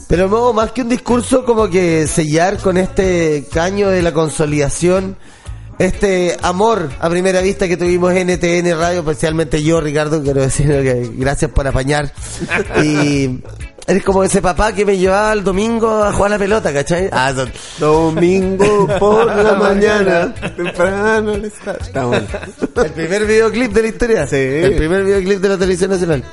pero no, más que un discurso, como que sellar con este caño de la consolidación, este amor a primera vista que tuvimos en NTN Radio, especialmente yo, Ricardo, quiero decir que gracias por apañar. Y eres como ese papá que me llevaba el domingo a jugar la pelota, ¿cachai? Ah, son- Domingo por la [laughs] mañana, temprano. Está bueno. El primer videoclip de la historia. Sí. El primer videoclip de la televisión nacional.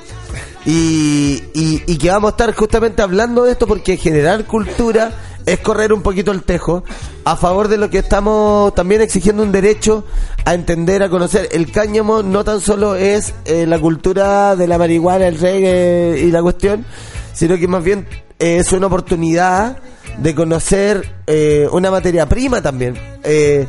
Y, y, y que vamos a estar justamente hablando de esto porque generar cultura es correr un poquito el tejo a favor de lo que estamos también exigiendo un derecho a entender, a conocer. El cáñamo no tan solo es eh, la cultura de la marihuana, el reggae y la cuestión, sino que más bien es una oportunidad de conocer eh, una materia prima también. Eh,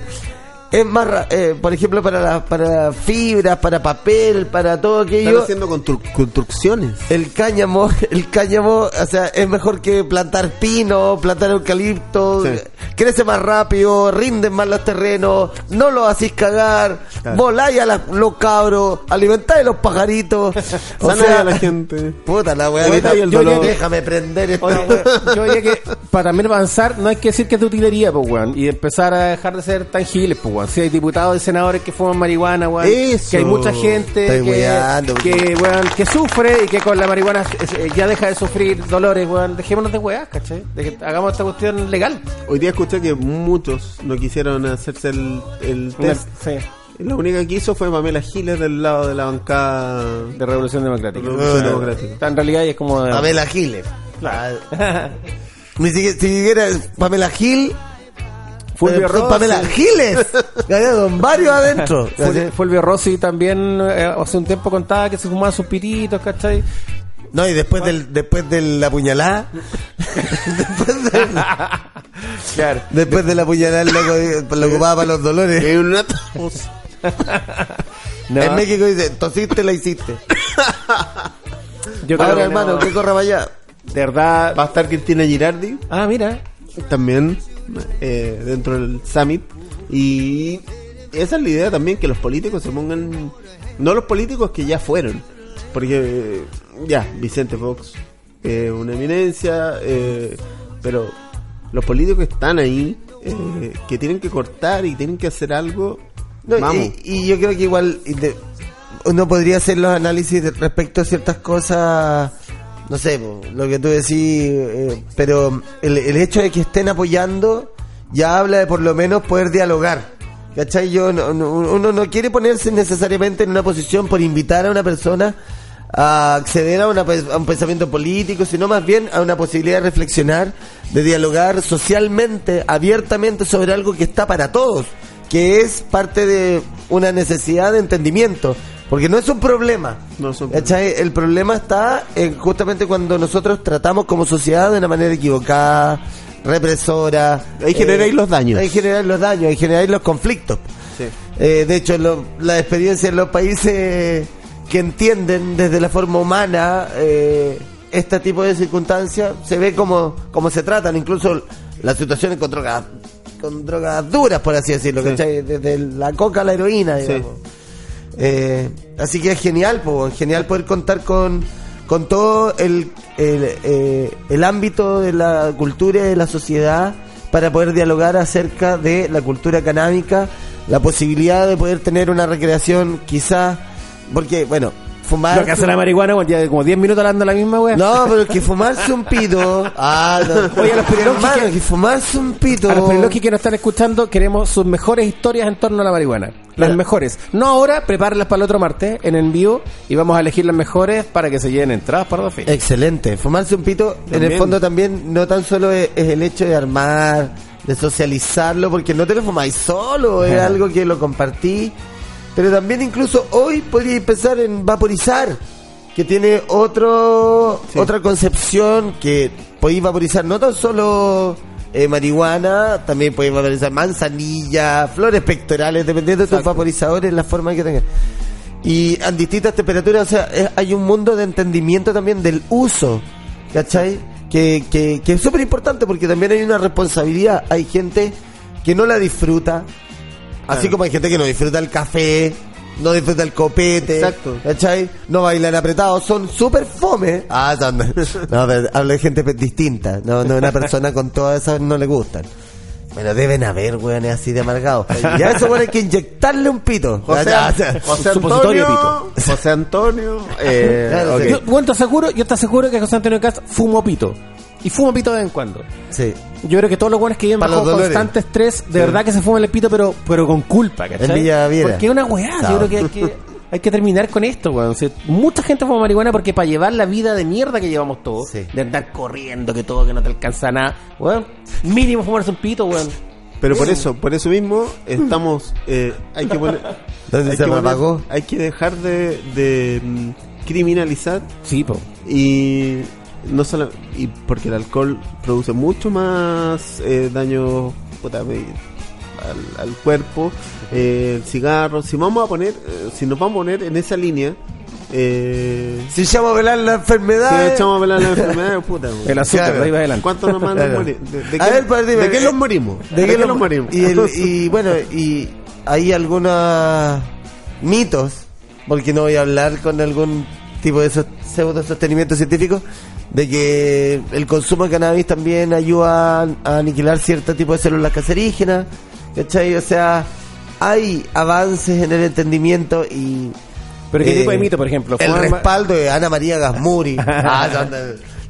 es más, ra- eh, por ejemplo, para, la- para fibras, para papel, para todo Están aquello. haciendo constru- construcciones. El cáñamo, [laughs] el cáñamo, o sea, es mejor que plantar pino, plantar eucalipto, Sí. crece más rápido, rinden más los terrenos, no lo hacís cagar, Claro. voláis a la- los cabros, alimentáis a los pajaritos. [laughs] o sea, a la gente. Puta la weá, déjame prender esta Oye, yo diría que para también avanzar no hay que decir que es de utilería, pues, weón. Y empezar a dejar de ser tangibles, pues, weón. Si hay diputados y senadores que fuman marihuana, weón. Eso. Que hay mucha gente Estoy que, weando, que, weón, que sufre y que con la marihuana eh, ya deja de sufrir dolores, weón. Dejémonos de weas, ¿cachai? De que hagamos esta cuestión legal. Hoy día escuché que muchos no quisieron hacerse el, el test. Sí, La única que hizo fue Pamela Giles del lado de la bancada de Revolución Democrática. Revolución Ah. Democrática. En realidad es como... Pamela Giles. Ni siquiera, si Pamela Gil. Fulvio eh, Rossi. Pamela Giles. [laughs] Con varios adentro. Ful- Fulvio Rossi también eh, hace un tiempo contaba que se fumaba sus piritos, ¿cachai? No, y después del, después de la puñalada. [laughs] después de, Claro. Después de la puñalada, el loco eh, lo ocupaba para los dolores. Es tos. No, En México dice, tosiste, la hiciste. yo creo Ahora, que hermano, no. que corra para allá. De verdad. Va a estar Cristina Girardi Ah, mira. también eh, dentro del summit. Y esa es la idea también, que los políticos se pongan... No los políticos que ya fueron. Porque eh, ya, Vicente Fox, eh, una eminencia, eh, pero los políticos que están ahí, eh, que tienen que cortar y tienen que hacer algo, No, vamos. y, y yo creo que igual uno podría hacer los análisis de- respecto a ciertas cosas, no sé, lo que tú decís, eh, pero el, el hecho de que estén apoyando ya habla de por lo menos poder dialogar. ¿Cachai? Yo no- no- uno no quiere ponerse necesariamente en una posición por invitar a una persona a acceder a, una a un pensamiento político, sino más bien a una posibilidad de reflexionar, de dialogar socialmente, abiertamente sobre algo que está para todos, que es parte de una necesidad de entendimiento, porque no es un problema. No es un ¿cachai? El problema está en justamente cuando nosotros tratamos como sociedad de una manera equivocada, represora. Ahí generáis los daños. Ahí generáis los daños, ahí generáis los conflictos. Sí. Eh, de hecho, lo- la experiencia en los países que entienden desde la forma humana eh, este tipo de circunstancias se ve como, como se tratan, incluso las situaciones con drogas, con drogas duras, por así decirlo, Sí. ¿cachai? desde la coca a la heroína, Sí. Eh, así que es genial, po, genial poder contar con, con todo el, el, eh, el ámbito de la cultura y de la sociedad para poder dialogar acerca de la cultura canábica, la posibilidad de poder tener una recreación quizás, porque bueno, fumar... Lo que hace la marihuana, bueno, ya como 10 minutos hablando la misma wea. No, pero es que fumarse un pito... [laughs] Ah, no. Oye, a los periodistas que- que fumarse un pito... A los periodistas que nos están escuchando, queremos sus mejores historias en torno a la marihuana. Las Claro. mejores. No ahora, prepárenlas para el otro martes en envío y vamos a elegir las mejores para que se lleven entradas para dos fechas. Excelente. Fumarse un pito, en el fondo también, no tan solo es, es el hecho de armar, de socializarlo, porque no te lo fumáis solo, es algo que lo compartí. Pero también incluso hoy podríais pensar en vaporizar, que tiene otro Sí. otra concepción que podéis vaporizar no tan solo eh, marihuana, también podéis vaporizar manzanilla, flores pectorales, dependiendo de tus vaporizadores, la forma que tengan. Y a distintas temperaturas, o sea, es- hay un mundo de entendimiento también del uso, ¿cachai? Que, que, que es súper importante porque también hay una responsabilidad. Hay gente que no la disfruta, así Claro. como hay gente que no disfruta el café, no disfruta el copete, Exacto. ¿cachai? No bailan apretados, son súper fome. Ah, son, [laughs] no, pero hablo de gente distinta, no, no una persona con todas esas no le gustan. Bueno, deben haber weones así de amargados. Ya eso bueno hay que inyectarle un pito. José, Ya, ya. José Antonio, José Antonio, eh, [laughs] Claro, ok. sí. Yo, bueno, te aseguro, yo te aseguro que José Antonio Cast fumo pito. Y fumo pito de vez en cuando. Sí. Yo creo que todos los buenos que viven bajo los dolores. constante estrés, de verdad que se fuman el pito, pero, pero con culpa, ¿cachai? En Villa Viera. Porque es una weá, yo creo que hay que, [laughs] hay que terminar con esto, weón. O sea, mucha gente fuma marihuana porque para llevar la vida de mierda que llevamos todos, Sí. de andar corriendo, que todo, que no te alcanza nada, weón, mínimo fumarse un pito, weón. Pero por eso, por eso mismo estamos, eh, hay que poner, [laughs] ¿Dónde hay se que, me poner- apagó? hay que dejar de, de mm, criminalizar Sí, po. y no solo y porque el alcohol produce mucho más eh, daño puta, al, al cuerpo, eh, el cigarro. Si vamos a poner, eh, si nos vamos a poner en esa línea, eh, Si echamos a velar la si enfermedad. echamos a velar la [laughs] enfermedad, puta. güey. El azúcar, Claro. de ahí va adelante. ¿Cuántos nos mandan Claro. morir? ¿De, de A qué, ver, padre, dime, ¿de qué eh, los morimos? ¿De qué los morimos? Y, el- y bueno, y hay algunos mitos, porque no voy a hablar con algún tipo de so- pseudo sostenimiento científico, de que el consumo de cannabis también ayuda a, aniquilar cierto tipo de células cancerígenas, ¿cachai? O sea, hay avances en el entendimiento y... Pero ¿qué eh, tipo de mito, por ejemplo? El ¿Fumar ma- respaldo de Ana María Gasmuri. [laughs] Ah,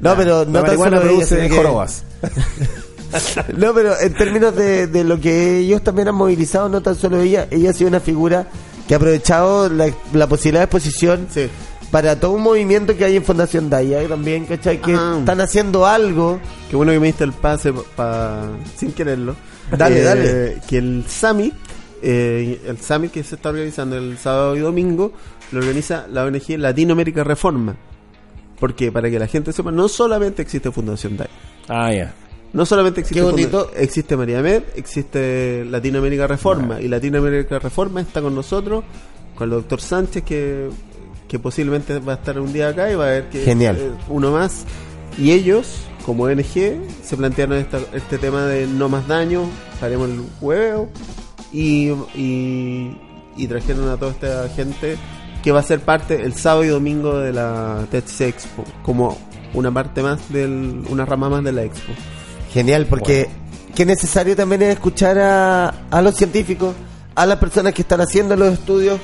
no, pero no tan solo produce que- jorobas. [laughs] no, pero en términos de, de lo que ellos también han movilizado, no tan solo ella, ella ha sido una figura que ha aprovechado la, la posibilidad de exposición Sí. Para todo un movimiento que hay en Fundación Daya también, ¿cachai? Que Ajá. están haciendo algo. Qué bueno que me diste el pase pa- sin quererlo. Dale, Eh, dale. Que el Summit, eh, el Summit que se está organizando el sábado y domingo, lo organiza la ONG Latinoamérica Reforma. ¿Por qué? Para que la gente sepa, no solamente existe Fundación DAI. Ah, ya. No solamente existe, Qué bonito. Conde- existe María Med, existe Latinoamérica Reforma. Y Latinoamérica Reforma está con nosotros, con el doctor Sánchez, que, que posiblemente va a estar un día acá y va a ver que Genial. eh, uno más. Y ellos, como ONG, se plantearon esta- este tema de no más daño, haremos el huevo. Y, y, y trajeron a toda esta gente que va a ser parte el sábado y domingo de la THC Expo, como una parte más del, una rama más de la Expo. Genial, porque qué necesario también es escuchar a, a los científicos, a las personas que están haciendo los estudios,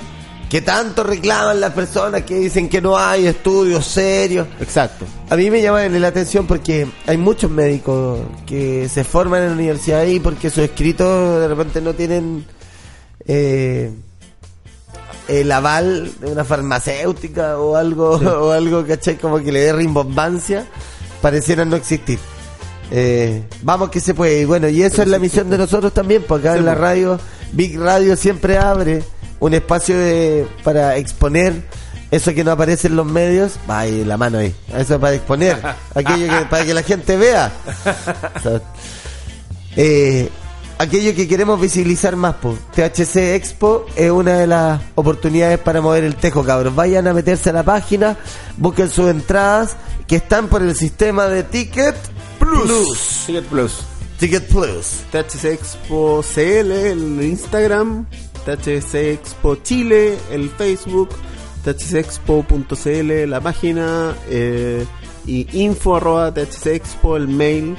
que tanto reclaman las personas que dicen que no hay estudios serios. Exacto. A mí me llama la atención porque hay muchos médicos que se forman en la universidad ahí porque sus escritos de repente no tienen eh, el aval de una farmacéutica o algo, [laughs] o algo, ¿cachai? Como que le dé rimbombancia, parecieran no existir. Eh, vamos que se puede. Y bueno, y eso es la misión de nosotros también, porque acá en la radio, Big Radio siempre abre un espacio de, para exponer eso que no aparece en los medios. Va ahí la mano ahí. Eso es para exponer, [laughs] aquello que, para que la gente vea. O sea, eh, aquello que queremos visibilizar más, pues. THC Expo es una de las oportunidades para mover el tejo, cabros. Vayan a meterse a la página, busquen sus entradas que están por el sistema de Ticket Plus. Ticket Plus. Ticket Plus. THC Expo CL, el Instagram, THC Expo Chile, el Facebook, thcexpo.cl, la página, eh, y info arroba THC Expo, el mail,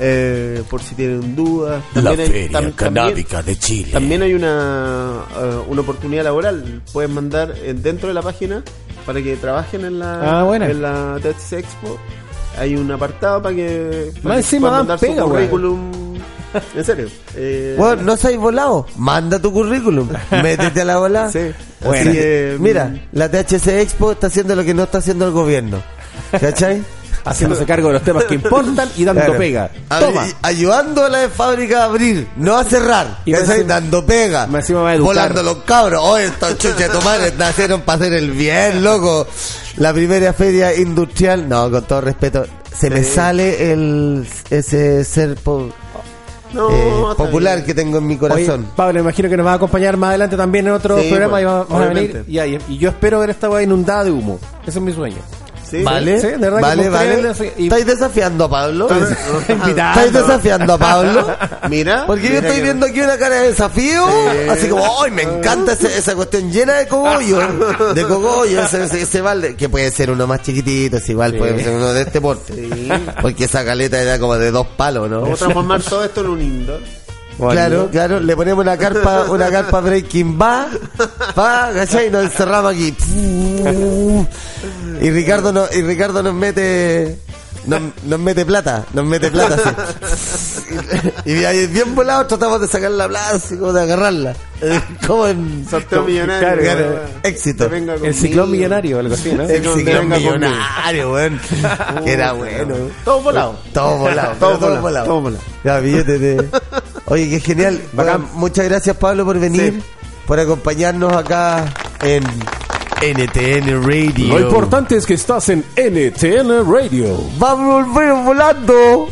eh, por si tienen dudas. También hay- tam- también- de Chile. También hay una, eh, una oportunidad laboral. Pueden mandar eh, dentro de la página para que trabajen en la, Ah, en la THC Expo. Hay un apartado para que, para Más que encima puedan dan mandar su pega, weón. currículum. [laughs] En serio. Eh, Bueno, no seáis volado. Manda tu currículum. [laughs] Métete a la bola. Sí. Bueno, que, mira, la THC Expo está haciendo lo que no está haciendo el gobierno. ¿Cachai? [laughs] Haciéndose cargo de los temas que importan y dando Claro. pega. Toma. ayudando a la fábrica a abrir, no a cerrar. Y encima- Dando pega. va a. Volando los cabros. Oye, estos chuches madre nacieron para hacer el bien, loco. La primera feria industrial, no, con todo respeto, se me Sí. sale el ese ser po- no, eh, popular que tengo en mi Oye, corazón. Pablo, me imagino que nos va a acompañar más adelante también en otro Sí, programa pues, y va- vamos a venir. y yo espero ver esta weá inundada de humo. Ese es mi sueño. Sí, ¿Vale? sí, de verdad vale, vale. y- ¿Estáis desafiando a Pablo? ¿Estáis desafiando a Pablo? Mira. Porque yo estoy que- viendo aquí una cara de desafío, así como, ¡ay, me encanta ese- esa cuestión llena de cogollo! De cogollo, ese, ese, ese balde, que puede ser uno más chiquitito, es igual, puede ser uno de este porte. Sí. Porque esa caleta era como de dos palos, ¿no? Vamos a transformar todo esto en un indoor. Claro, claro, le ponemos una carpa, una carpa Breaking Bad, pa, ¿cachai? Y nos encerramos aquí. Y Ricardo nos, y Ricardo nos mete, nos, nos mete plata, nos mete plata así. Y, ahí bien volado tratamos de sacar la plata, así como de agarrarla. Como en Sorteo millonario. claro, éxito. El ciclón millonario, algo así, ¿no? El ciclón millonario, weón. Que era bueno. Todo volado. Todo volado, Todo volado, todo volado. Ya, billete de... Oye, qué genial. Bueno, muchas gracias, Pablo, por venir, Sí. por acompañarnos acá en NTN Radio. Lo importante es que estás en NTN Radio. ¡Vamos a volver volando!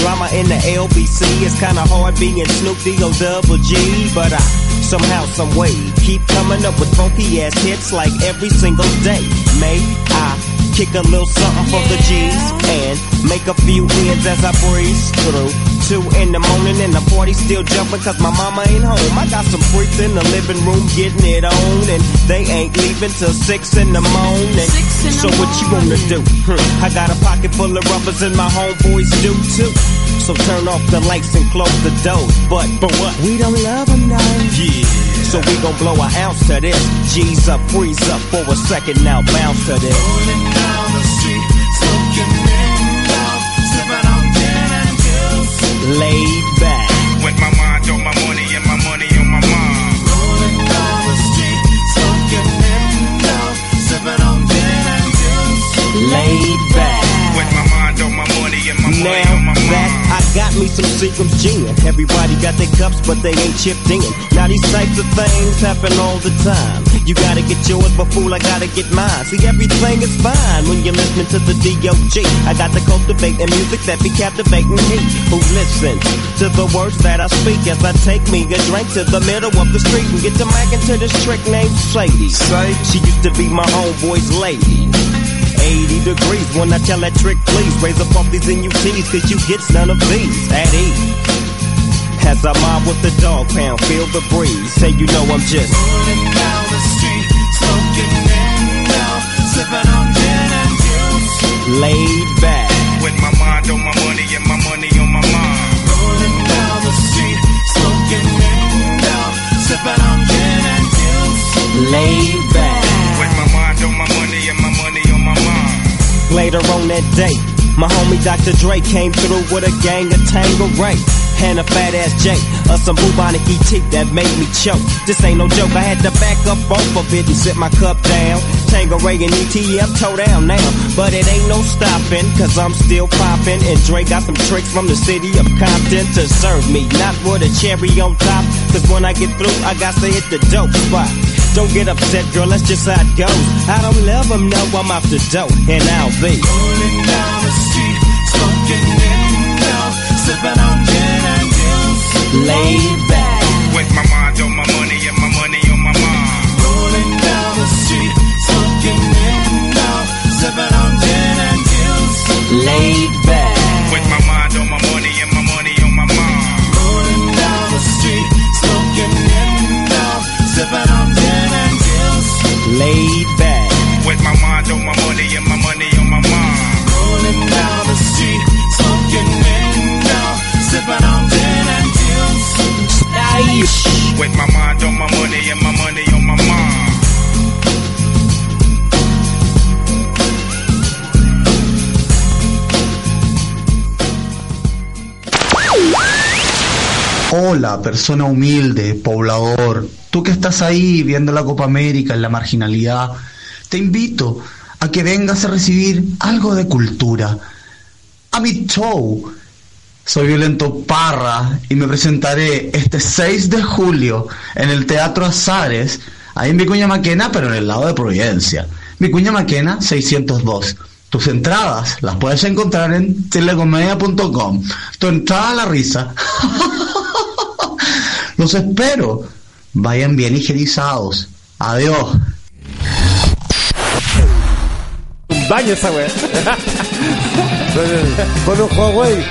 Drama in the LBC, it's kinda hard being Snoop D-O double G. But I somehow, some way, keep coming up with funky ass hits like every single day. May I kick a little something for the G's and make a few ends as I breeze through. Two in the morning and the party still jumping cause my mama ain't home. I got some freaks in the living room getting it on and they ain't leaving till six in the morning. so what you wanna do? Hmm, I got a pocket full of rubbers and my homeboys do too. So turn off the lights and close the doors. But for what? We don't love them now. Yeah. So we gon' blow an ounce to this. G's up, freeze up for a second now, bounce to this. Laid back. With my mind me some Seagram's gin. Everybody got their cups, but they ain't chipped in. Now these types of things happen all the time. You gotta get yours, but fool, I gotta get mine. See, everything is fine when you're listening to the D.O.G. I got to cultivate and music that be captivating me. Who listens to the words that I speak as I take me a drink to the middle of the street and get to macking into this trick named Sadie. She used to be my homeboy's lady. 80 degrees when I tell that trick, please raise up off these NUTs, cause you get none of these at ease. As I mob with the dog pound, feel the breeze. Say you know I'm just rolling down the street, smoking window, sipping on gin and juice. Laid back. With my mind on my money and my money on my mind. Rolling down the street, smoking window, sipping on gin and juice. Laid back. With my mind on my money and my money on my mind. Later on that day, my homie Dr. Dre came through with a gang of Tango Tangeray. And a fat ass J, or some bubonic ET that made me choke. This ain't no joke, I had to back up off of it and sit my cup down. Tango Tangeray and ETM toe down now. But it ain't no stopping, cause I'm still popping. And Dre got some tricks from the city of Compton to serve me. Not with a cherry on top, cause when I get through, I got to hit the dope spot. Don't get upset, girl, that's just how it goes. I don't let them know I'm off the dope, and I'll be rolling down the street, smoking window, sipping on gin and juice, laid back. With my mind on my money and my money on my mind. Rolling down the street, smoking window, sipping on gin and juice, laid back. With my mind on my money and my money on my mind. Rolling down the street, smoking window, sipping on gin and juice, laid back. With my mind on my money and my money on my mind. Rolling down the street, smoking window, sipping on gin and juice. Aish. With my mind on my money and my money Hola, persona humilde, poblador, tú que estás ahí viendo la Copa América en la marginalidad, te invito a que vengas a recibir algo de cultura. A mi show. Soy Violento Parra y me presentaré este 6 de julio en el Teatro Azares, ahí en Vicuña Maquena, pero en el lado de Providencia. Vicuña Maquena 602. Tus entradas las puedes encontrar en telecomedia.com. Tu entrada a la risa. [laughs] Los espero. Vayan bien higienizados. Adiós. Un baño esa weá. [laughs] Con un Huawei. [laughs]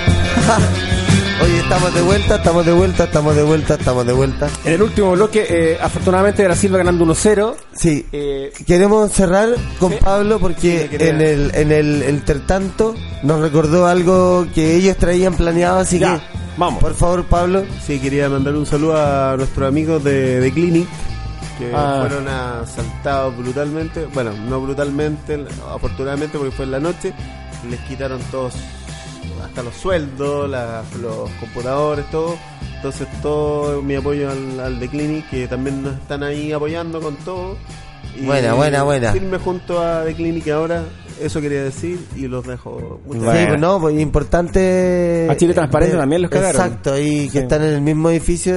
Oye, estamos de vuelta, estamos de vuelta, estamos de vuelta, estamos de vuelta. En el último bloque, eh, afortunadamente Brasil va ganando 1-0. Sí, Eh, queremos cerrar con Sí. Pablo porque Sí, en el en el entretanto nos recordó algo que ellos traían planeado, así Ya, que vamos. por favor, Pablo. Sí, quería mandar un saludo a nuestros amigos de, de Clinic que Ah. fueron asaltados brutalmente. Bueno, no brutalmente, afortunadamente porque fue en la noche. Les quitaron todos, hasta los sueldos, la- los computadores, todo. Entonces, todo mi apoyo al, al de Clinic, que también nos están ahí apoyando con todo. Y Buena, buena, buena. Firme junto a The Clinic ahora, eso quería decir y los dejo. Bueno. Sí, pues no, pues importante. A Chile Transparente eh, también los cagaron. Exacto, y que Sí. están en el mismo edificio,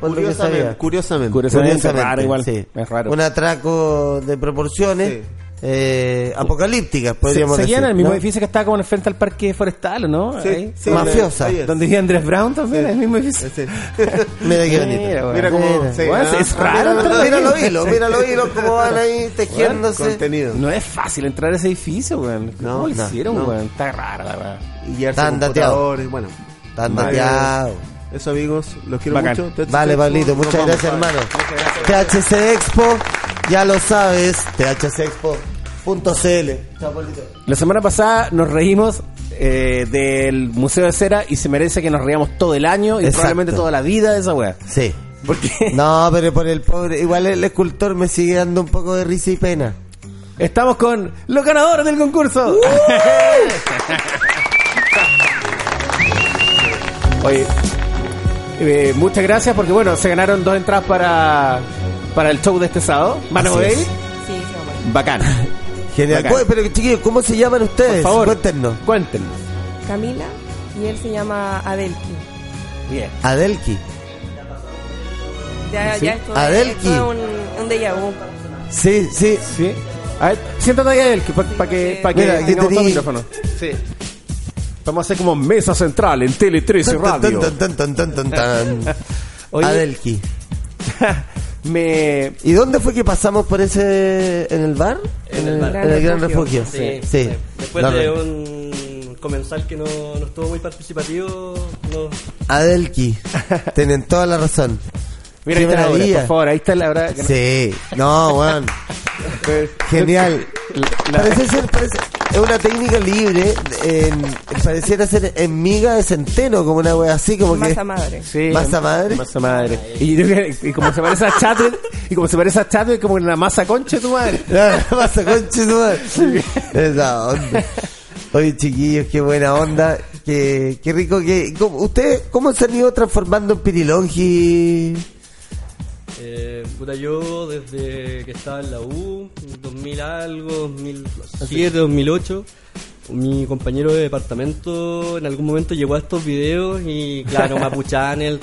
por lo que Curiosamente, curiosamente. Curiosamente, Curiosamente, raro igual. sí. Es raro. Un atraco de proporciones Sí. Eh, apocalípticas, Se, podríamos seguían decir. en el mismo ¿no? edificio que estaba como frente al parque forestal, ¿o ¿no? Sí, Ahí. sí, Mafiosa. ahí. Donde vivía Andrés Brown también, Sí. en el mismo edificio. Sí. [laughs] Mira qué bonito. Mira, cómo. Mira. sí, Bueno, es raro mira, Mira los hilos, mira los hilos cómo van ahí tejiéndose. contenido. No es fácil entrar a ese edificio, weón. ¿Cómo No, lo no, hicieron, no. weón? Está rara la weón. y llevarse computadores, bueno. Tan dateado. Eso amigos, los quiero Bacán. mucho. THC Vale, Expo, Pablito, muchas vamos, gracias, hermano. THC Expo, ya lo sabes. Chao, Pablito. La semana pasada nos reímos eh, del Museo de Cera y se merece que nos reíamos todo el año y Exacto. probablemente toda la vida de esa weá. Sí. Porque No, pero por el pobre, igual el escultor me sigue dando un poco de risa y pena. estamos con los ganadores del concurso. [laughs] Oye, eh, muchas gracias porque bueno, se ganaron dos entradas para, para el show de este sábado. ¿Van a ir? Sí, sí, vamos. Genial. Bacán. Pero chiquillos, ¿cómo se llaman ustedes? Por favor. Cuéntenos. Cuéntenos. Camila y él se llama Adelki. Bien. Adelki. Ya, ¿Sí? ya esto, Adelki. es un, un déjà vu. Sí, sí. Sí. A ver, siéntate ahí, Adelki, para que, pa que Mira, aquí tengamos tení- todo el micrófono. Sí. Vamos a hacer como mesa central en Tele 13 Tan, tan, Radio. tan, tan, tan, tan, tan, tan. [laughs] Oye, Adelki. [laughs] me... ¿Y dónde fue que pasamos por ese en el bar? En, el, bar. en el Gran Refugio. Sí, sí. Después No, de no. un comensal que no, no estuvo muy participativo, no, Adelki. [laughs] Tienen toda la razón. Mira, ahí está la hora, maravilla. por favor, ahí está la hora. que no- Sí. No, weón. [laughs] Genial. La- Parece ser, parece, es una técnica libre. En, pareciera ser en miga de centeno, como una wea así, como que. Masa madre. Sí, ¿Masa madre? Masa madre. Y, yo creo que- y como se parece a Chatwin, y como se parece a Chatwin, como en la masa concha de tu madre. La masa conche tu madre. Esa onda. Oye, chiquillos, qué buena onda. Qué, qué rico que. ¿cómo- ¿Ustedes cómo se han ido transformando en Pirilongi? Eh, puta, yo desde que estaba en la U, 2000 algo, 2007, 2008, mi compañero de departamento en algún momento llegó a estos videos y claro, [laughs] Mapuchanel,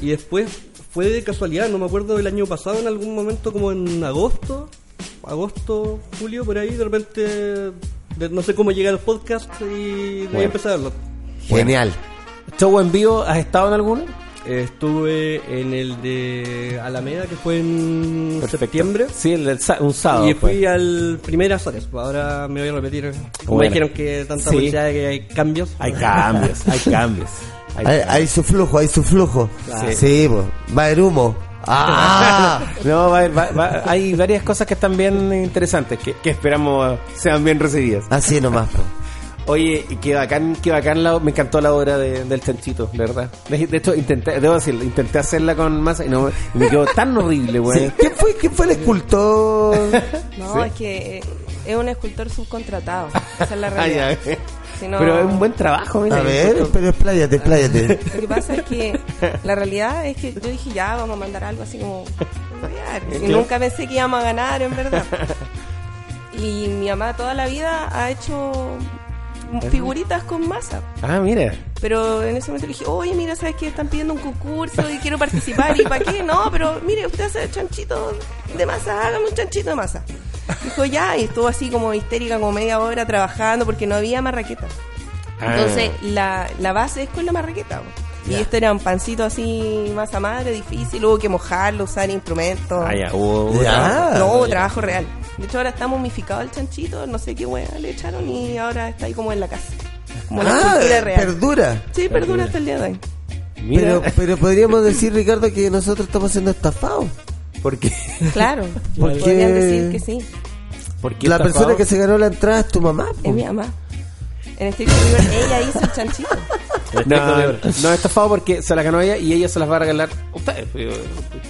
y después fue de casualidad, no me acuerdo del año pasado, en algún momento como en agosto, agosto, julio, por ahí, de repente, de- no sé cómo llegué al podcast y de ahí Bueno. empecé a verlo. Genial. ¿Show en vivo has estado en alguno? Estuve en el de Alameda, que fue en Perfecto. septiembre. Sí, el del un sábado. Y fui fue. al primer Azares. Ahora me voy a repetir. Como Bueno. dijeron que tanta Sí. publicidad que hay cambios. Hay cambios, hay [laughs] cambios. Hay Hay, cambios. hay su flujo, hay su flujo. Claro. Sí, po. va a haber humo. ¡Ah! [laughs] No, va- va- va- hay varias cosas que están bien interesantes, que, que esperamos sean bien recibidas. Así nomás. Oye, y qué bacán, qué bacán la, me encantó la obra de- del chanchito, de verdad. De, de hecho, intenté, debo decirlo, intenté hacerla con masa y no y me quedó tan [laughs] horrible, güey. Sí. ¿Quién, fue, ¿Quién fue el escultor? [laughs] No, es que eh, es un escultor subcontratado. Esa es la [laughs] Ah, realidad. Si no- Pero es un buen trabajo, mira. A ver, pero expláyate, expláyate. Lo que pasa es que la realidad es que yo dije, ya, vamos a mandar algo así como... Y Claro. nunca pensé que íbamos a ganar, en verdad. Y mi mamá toda la vida ha hecho figuritas con masa. Ah, mira. Pero en ese momento le dije, oye, mira, ¿sabes que Están pidiendo un concurso y quiero participar. ¿Y para qué? No, pero mire, usted hace chanchito de masa, hágame un chanchito de masa. Dijo, ya, y estuvo así como histérica, como media hora trabajando porque no había marraqueta. Ah. Entonces, la, la base es con la marraqueta. Y esto era un pancito así, masa madre, difícil, hubo que mojarlo, usar instrumentos. Ah, ya, hubo- Ya. No, hubo trabajo real. De hecho, ahora está momificado el chanchito, no sé qué hueá le echaron y ahora está ahí como en la casa. Como Ah, escultura real. perdura. Sí, perdura hasta el día de hoy. Mira, Pero, [laughs] pero podríamos decir, Ricardo, que nosotros estamos siendo estafados. porque Claro, [laughs] ¿Por qué? podrían decir que sí. porque La persona que se ganó la entrada es tu mamá. po. Es mi mamá. En este libro ella hizo el chanchito. No, no es estafado porque se la ganó ella y ella se las va a regalar a ustedes.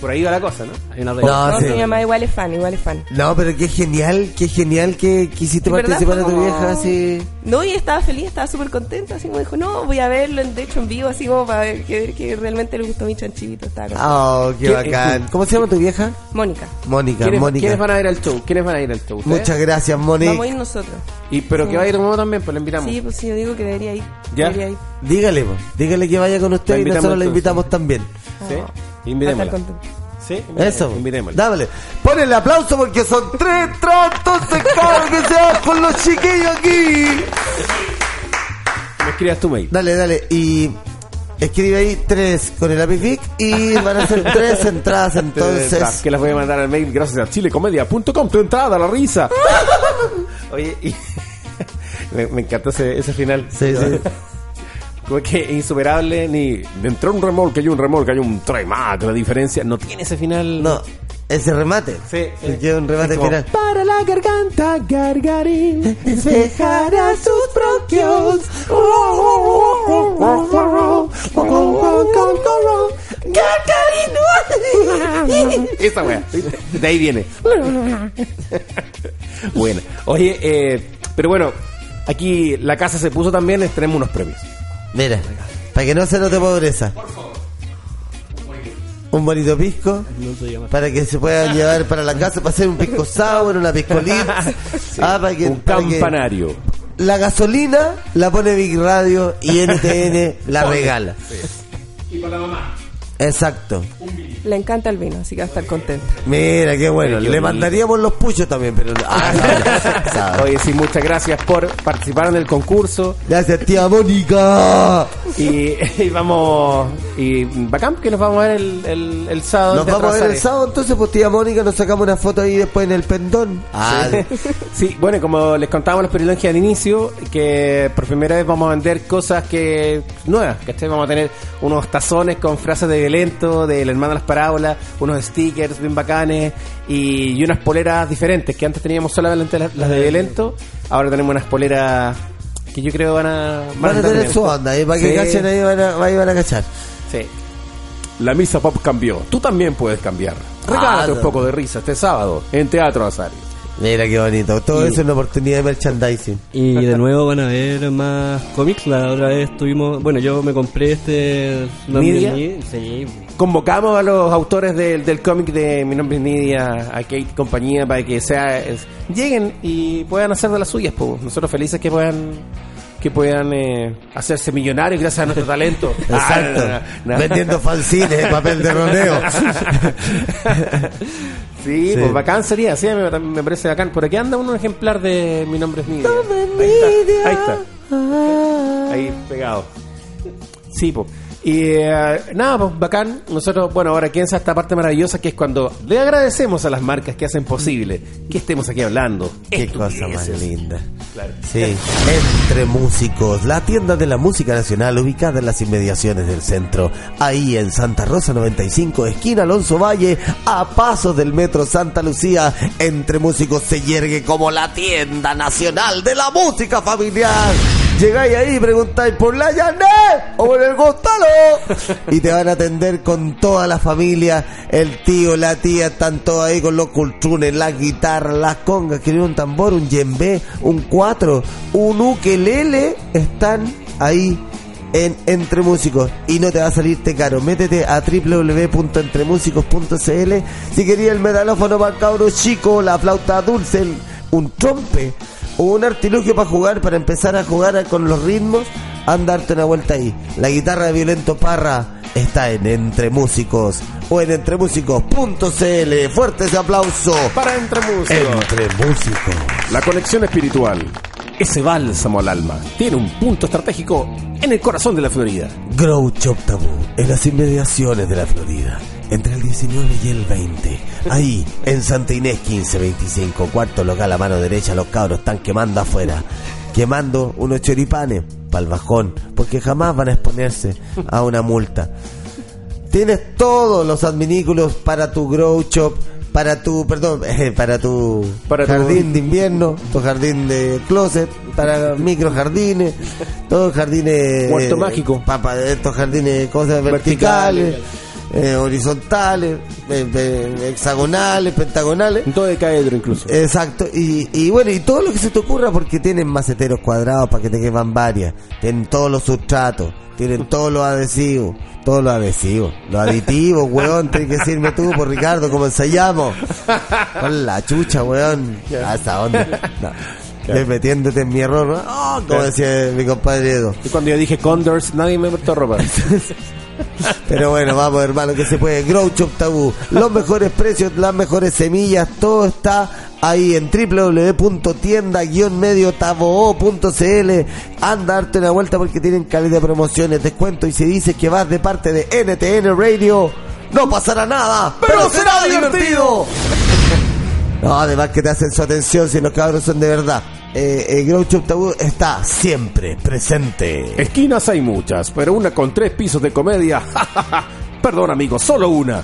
Por ahí va la cosa, ¿no? Hay una. No, No, sí. mi mamá igual es fan, igual es fan. No, pero qué genial, qué genial que quisiste participar de tu como- vieja así. No, y estaba feliz, estaba súper contenta, así como dijo, no, voy a verlo, de hecho en vivo, así como para ver que, ver que realmente le gustó mi chanchito. Estaba contenta. Oh, qué ¿Qué- bacán. ¿Cómo se llama tu vieja? Mónica, Mónica, ¿Quiénes, Mónica. quiénes van a ir al show? ¿Quiénes van a ir al show? ¿Ustedes? Muchas gracias, vamos a Mónica. ir nosotros. Y, pero que Sí. va a ir uno también, pues le invitamos. Sí, pues sí, yo digo que debería ir. ¿Ya? Debería ir. Dígale, po. dígale que vaya con usted La y nosotros la invitamos también. Sí, Va a estar invitémosla. Sí, Eso, invitémosla. dale. Pon el aplauso porque son tres tratos de cara que se van con los chiquillos aquí. Me escribas tu mail. Dale, dale. Y escribe ahí tres con el lápiz Vic y van a ser tres [laughs] entradas entonces. Que las voy a mandar al mail gracias a chilecomedia.com. Tu entrada, la risa. [laughs] Oye, y me, me encantó ese, ese final. Sí, sí. Como que insuperable, ni dentro de un remolque hay un remolque, hay un tremac, la diferencia no tiene ese final. No, ese remate. Sí, sí. Un remate como, final. Para la garganta, gargarín, despejará sus bronquios. Gargarín. Esa wea, ¿viste? de ahí viene. bueno, oye, eh, pero bueno, aquí la casa se puso también, les tenemos unos premios. Mira, para que no se note pobreza. Un bonito pisco. No. Para que se puedan llevar para la casa, para hacer un pisco sour, una piscolín. [laughs] Ah, para que, Un para que- campanario. la gasolina la pone Big Radio y [laughs] NTN la regala. Y para la mamá. Exacto. Le encanta el vino, así que va a estar contenta. Mira, qué bueno. Qué Le mandaríamos los puchos también, pero... Ah, no, no. [laughs] Oye, sí, muchas gracias por participar en el concurso. Gracias, tía Mónica. Y, y vamos. Y bacán que nos vamos a ver el, el, el sábado. Nos vamos a ver el sábado, entonces, pues tía Mónica, nos sacamos una foto ahí después en el pendón. Ah, Sí. [laughs] Sí, bueno, como les contábamos los periodistas al inicio, que por primera vez vamos a vender cosas que nuevas, ¿cachai? Vamos a tener unos tazones con frases de violento, del hermano de las parábolas, unos stickers bien bacanes y, y unas poleras diferentes, que antes teníamos solamente las, las de violento, ahora tenemos unas poleras que yo creo van a... van a tener su onda, y para que Sí, cachen ahí van a, ahí van a cachar. Sí. La misa pop cambió. Tú también puedes cambiar. Regálate Ah, un poco de risa este sábado en Teatro Azario. Mira qué bonito. Todo Y- eso es una oportunidad de merchandising. Y de nuevo van a ver más cómics. La otra vez tuvimos. Bueno, yo me compré este. ¿Nidia? Sí. Convocamos a los autores del, del cómic de Mi nombre es Nidia, a Kate y compañía, para que sea es- lleguen y puedan hacer de las suyas. po. Nosotros felices que puedan que puedan eh, hacerse millonarios gracias a nuestro talento. [laughs] Exacto. Ah, no, no. Vendiendo fanzines de [laughs] papel de rodeo. Sí, [laughs] Sí. pues bacán sería, sí, me, me parece bacán. Por aquí anda un ejemplar de Mi nombre es Nidia. Ahí está, ahí está. Ahí pegado. Sí, pues. Y eh, nada, pues bacán. Nosotros, bueno, ahora quién esta parte maravillosa que es cuando le agradecemos a las marcas que hacen posible que estemos aquí hablando. Qué cosa más linda. Claro. Sí. [laughs] Entre Músicos, la tienda de la música nacional ubicada en las inmediaciones del centro. Ahí en Santa Rosa 95, esquina Alonso Valle, a pasos del metro Santa Lucía. Entre Músicos se yergue como la tienda nacional de la música familiar. Llegáis ahí y preguntáis por la Yané o por el Gonzalo. Y te van a atender con toda la familia. El tío, la tía, están todos ahí con los cultunes, las guitarras, las congas. Quieren un tambor, un yembe, un cuatro, un ukelele. Están ahí en Entre Músicos y no te va a salirte caro. Métete a www.entremusicos.cl si querías el medalófono para el chico, la flauta dulce, un trompe un artilugio para jugar, para empezar a jugar con los ritmos, andarte una vuelta ahí. La guitarra de Violento Parra está en Entre Músicos o en entremusicos.cl. Fuerte ese aplauso Para Entre Músicos. Entre Músicos. La conexión espiritual, ese bálsamo al alma, tiene un punto estratégico en el corazón de la Florida. Grow Tabú, en las inmediaciones de la Florida, entre el 19 y el 20. Ahí, en Santa Inés 1525, cuarto local a mano derecha, los cabros están quemando afuera. Quemando unos choripanes para el bajón, porque jamás van a exponerse a una multa. Tienes todos los adminículos para tu grow shop, para tu, perdón, [laughs] para tu Para tu- jardín de invierno, tu jardín de closet, para micro jardines, todos jardines Huerto eh, mágico. papa, estos jardines, cosas verticales, eh, horizontales, eh, eh, hexagonales, pentagonales. Un todo de caedro incluso. Exacto, y, y bueno, y todo lo que se te ocurra porque tienen maceteros cuadrados para que te quepan varias, tienen todos los sustratos, tienen todos los adhesivos, todos los adhesivos, los aditivos, weón, tienes que decirme tú, por Ricardo, como ensayamos. Con la chucha, weón, a esa onda. No. Claro. Metiéndote en mi error, ¿no? Oh, como Claro. decía mi compadre Edo. Y cuando yo dije Condors, nadie me prestó ropa. [laughs] [laughs] Pero bueno, vamos hermano, que se puede. Grow Shop Tabú. Los mejores precios, las mejores semillas, todo está ahí en www.tienda-mediotaboo.cl. Anda, darte una vuelta porque tienen calidad de promociones, descuento. Y si dices que vas de parte de NTN Radio, no pasará nada, pero será divertido. [laughs] No, además que te hacen su atención si los cabros son de verdad. Eh, Grow Shop Tabú está siempre presente. Esquinas hay muchas, pero una con tres pisos de comedia. [laughs] Perdón, amigos, solo una.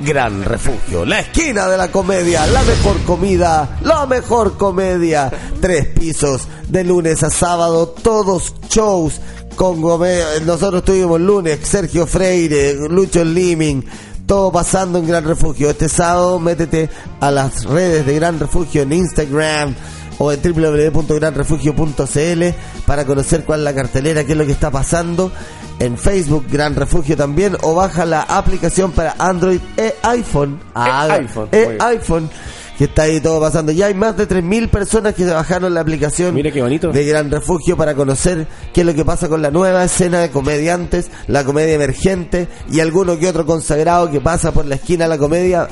Gran Refugio, la esquina de la comedia, la mejor comida, la mejor comedia. Tres pisos de lunes a sábado, todos shows con comedia. Nosotros tuvimos lunes Sergio Freire, Lucho Liming, todo pasando en Gran Refugio. Este sábado métete a las redes de Gran Refugio en Instagram. O en www.granrefugio.cl para conocer cuál es la cartelera, qué es lo que está pasando. En Facebook, Gran Refugio también, o baja la aplicación para Android e iPhone. Ah, iPhone, e iPhone, que está ahí todo pasando. Ya hay más de 3.000 personas que bajaron la aplicación Mira qué bonito. de Gran Refugio para conocer qué es lo que pasa con la nueva escena de comediantes, la comedia emergente y alguno que otro consagrado que pasa por la esquina de la comedia.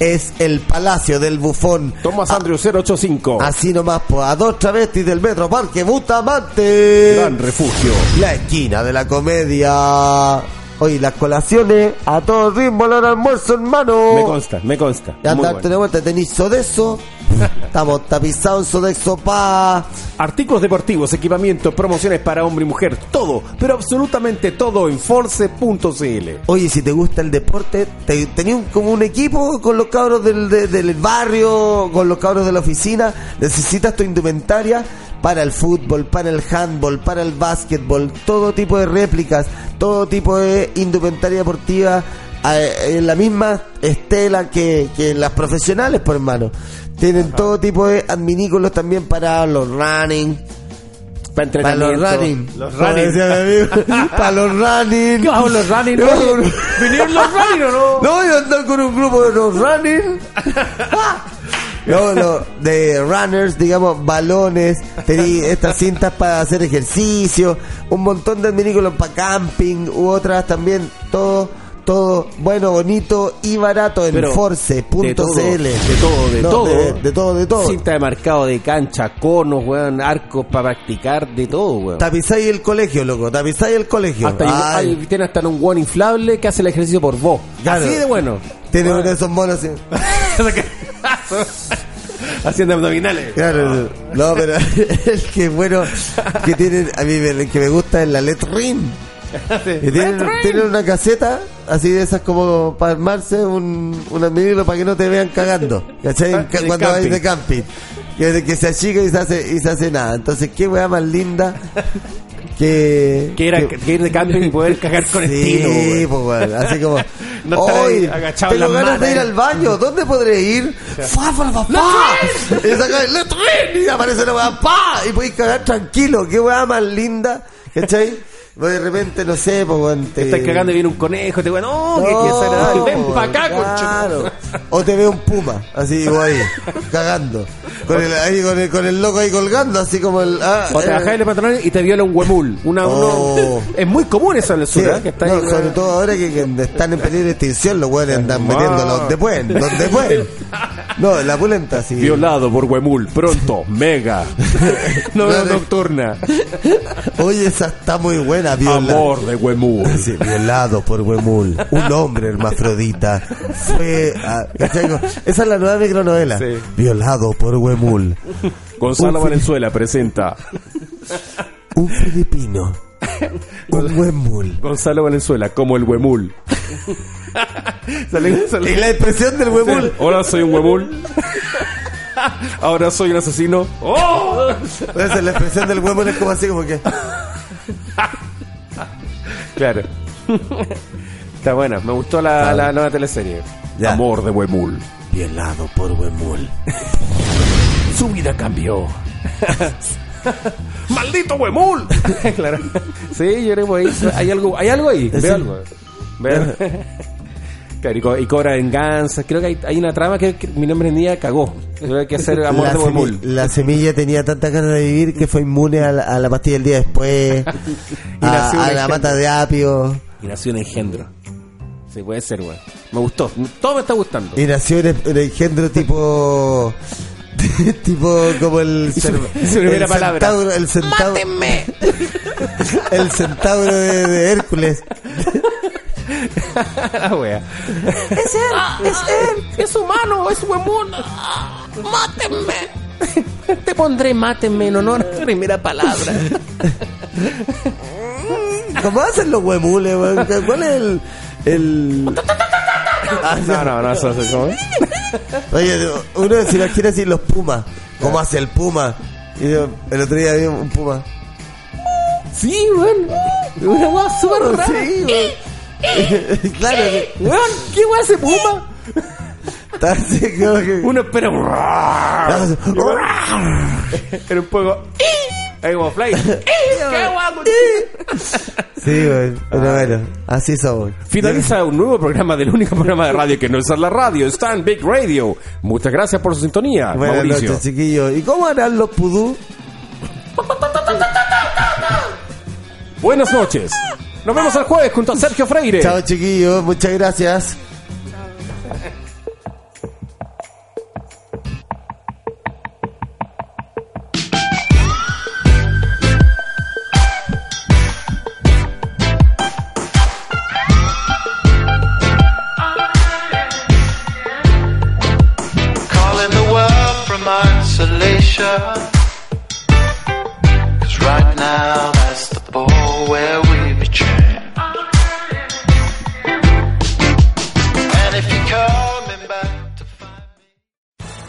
Es el Palacio del Bufón. Tomás Andrew 085. Así nomás, pues, a dos travestis del Metro Parque Bustamante. Gran refugio. La esquina de la comedia. Oye, las colaciones a todo ritmo, del almuerzo, hermano. Me consta, me consta. Y Muy andarte bueno. de vuelta, tenéis Sodexo. [laughs] Estamos tapizados en Sodexo pa. Artículos deportivos, equipamiento, promociones para hombre y mujer, todo, pero absolutamente todo en force.cl. Oye, si te gusta el deporte, te, tenía un- como un equipo con los cabros del, de- del barrio, con los cabros de la oficina, necesitas tu indumentaria para el fútbol, para el handball, para el básquetbol, todo tipo de réplicas, todo tipo de indumentaria deportiva en la misma estela que, que las profesionales, por hermano. Tienen todo tipo de adminículos también para los running, Para para los running. Los running. [laughs] para los running. ¿Qué los running? ¿Vinieron los running o no? No, yo ando con un grupo de los running. [laughs] No, no, de runners, digamos, balones, tení estas cintas para hacer ejercicio, un montón de adminículos para camping, u otras también, todo, todo bueno, bonito y barato en force.cl. de todo, de todo, de No, todo. De, de todo, de todo. Cinta de marcado de cancha, conos, weón, arcos para practicar, de todo, weón. Tapizáis el colegio, loco, tapizáis el colegio. Hasta hay- Ay, hay- tiene hasta un one inflable que hace el ejercicio por vos. Claro. Así de bueno. tiene uno de esos monos así. [laughs] [laughs] [laughs] Haciendo abdominales. Claro, no, pero [laughs] el que bueno que tienen, a mí me- el que me gusta es la Let Ring. [laughs] Que tienen, tienen una caseta así de esas como para armarse un, un adminículo para que no te vean cagando. ¿Cachai? De Cuando vais de camping. Que, que se achica y se hace, y se hace nada. Entonces, qué weá más linda que. Que era que ir de camping y poder cagar con Sí, estilo, weón. pues bueno, así como. [laughs] No "Hoy tengo ganas de manos". ir al baño, ¿dónde podré ir? [laughs] ¡Fua, fua, fua, fua! Y saca el letrén y aparece la weá, ¡pa! Y podéis cagar tranquilo, qué weá más linda, ¿cachai? [laughs] Pues de repente, no sé, pues weón, te- Estás cagando y viene un conejo, te weón, no, que No, que desagradable. Ven pa' acá, claro. O te ve un puma, así igual ahí, cagando. Con el, ahí, con el, con el loco ahí colgando, así como el. ah, O te eh, bajás el pantalón y te viola un huemul. Una, Oh. uno- [laughs] es muy común eso en el Sí, sur, ¿eh? Que está no, ahí, sobre weón. todo ahora que, que están en peligro de extinción, los weones andan Ah. metiendo donde pueden, donde [laughs] pueden. No, la pulenta, sí. Violado por huemul, pronto, mega. [laughs] no, Claro. nocturna. Oye, esa está muy buena, viola. Amor de huemul. [laughs] Sí, violado por Huemul, un hombre hermafrodita fue a- esa es la nueva micronovela Sí. violado por Huemul Gonzalo Un- Valenzuela presenta un filipino [laughs] un Huemul Gonzalo Valenzuela como el huemul. [laughs] Sale- sale- y la expresión del Huemul Hola, soy un huemul. Ahora soy un asesino. ¡Oh! Esa, la expresión del Huemul es como así como que Claro. [laughs] Está buena, me gustó la, la nueva teleserie. Ya. Amor de Huemul. violado por Huemul [laughs] Su vida cambió. [laughs] ¡Maldito Huemul! claro. Sí, yo creo que ahí hay algo, hay algo ahí. Sí. Veo algo. Veo. Claro, y, co- y cobra venganza. Creo que hay, hay una trama que, que mi nombre en día cagó. Creo que hacer amor la, de semi- Huemul. la semilla tenía tanta ganas de vivir que fue inmune a la, a la pastilla el día después [laughs] a, la mata de apio Y nació un engendro. Sí, puede ser, weón. Me gustó. Todo me está gustando. Y nació un, un engendro tipo. [laughs] tipo como el. [laughs] Su- primera el palabra. Centauro, el centauro. El centauro de, de Hércules. [laughs] la wea. Es él, es él, es humano, es huemul. Mátenme. [laughs] Te pondré mátenme en honor a tu primera palabra. [laughs] ¿Cómo hacen los huemules, weón? ¿Cuál es el. el... Ah, No, no, no, eso es como. Oye, uno se imagina así los pumas. ¿Cómo hace el puma? Y yo, el otro día vi un puma. Sí, weón. Una wea súper rara. Sí, weón. [laughs] claro. Weón, ¿qué wea hace Puma? Está así como que- Uno espera. Era [laughs] un poco. Ahí como fly. [laughs] ¡Qué guapo! Sí, güey. Pero bueno, así somos. Finaliza un nuevo programa del único programa de radio que no es la radio, está en Big Radio. Muchas gracias por su sintonía, Buenas Mauricio. noches, chiquillos. ¿Y cómo harán los pudú? Buenas noches. Nos vemos el jueves junto a Sergio Freire. Chao, chiquillos. Muchas gracias. Calling the world from isolation.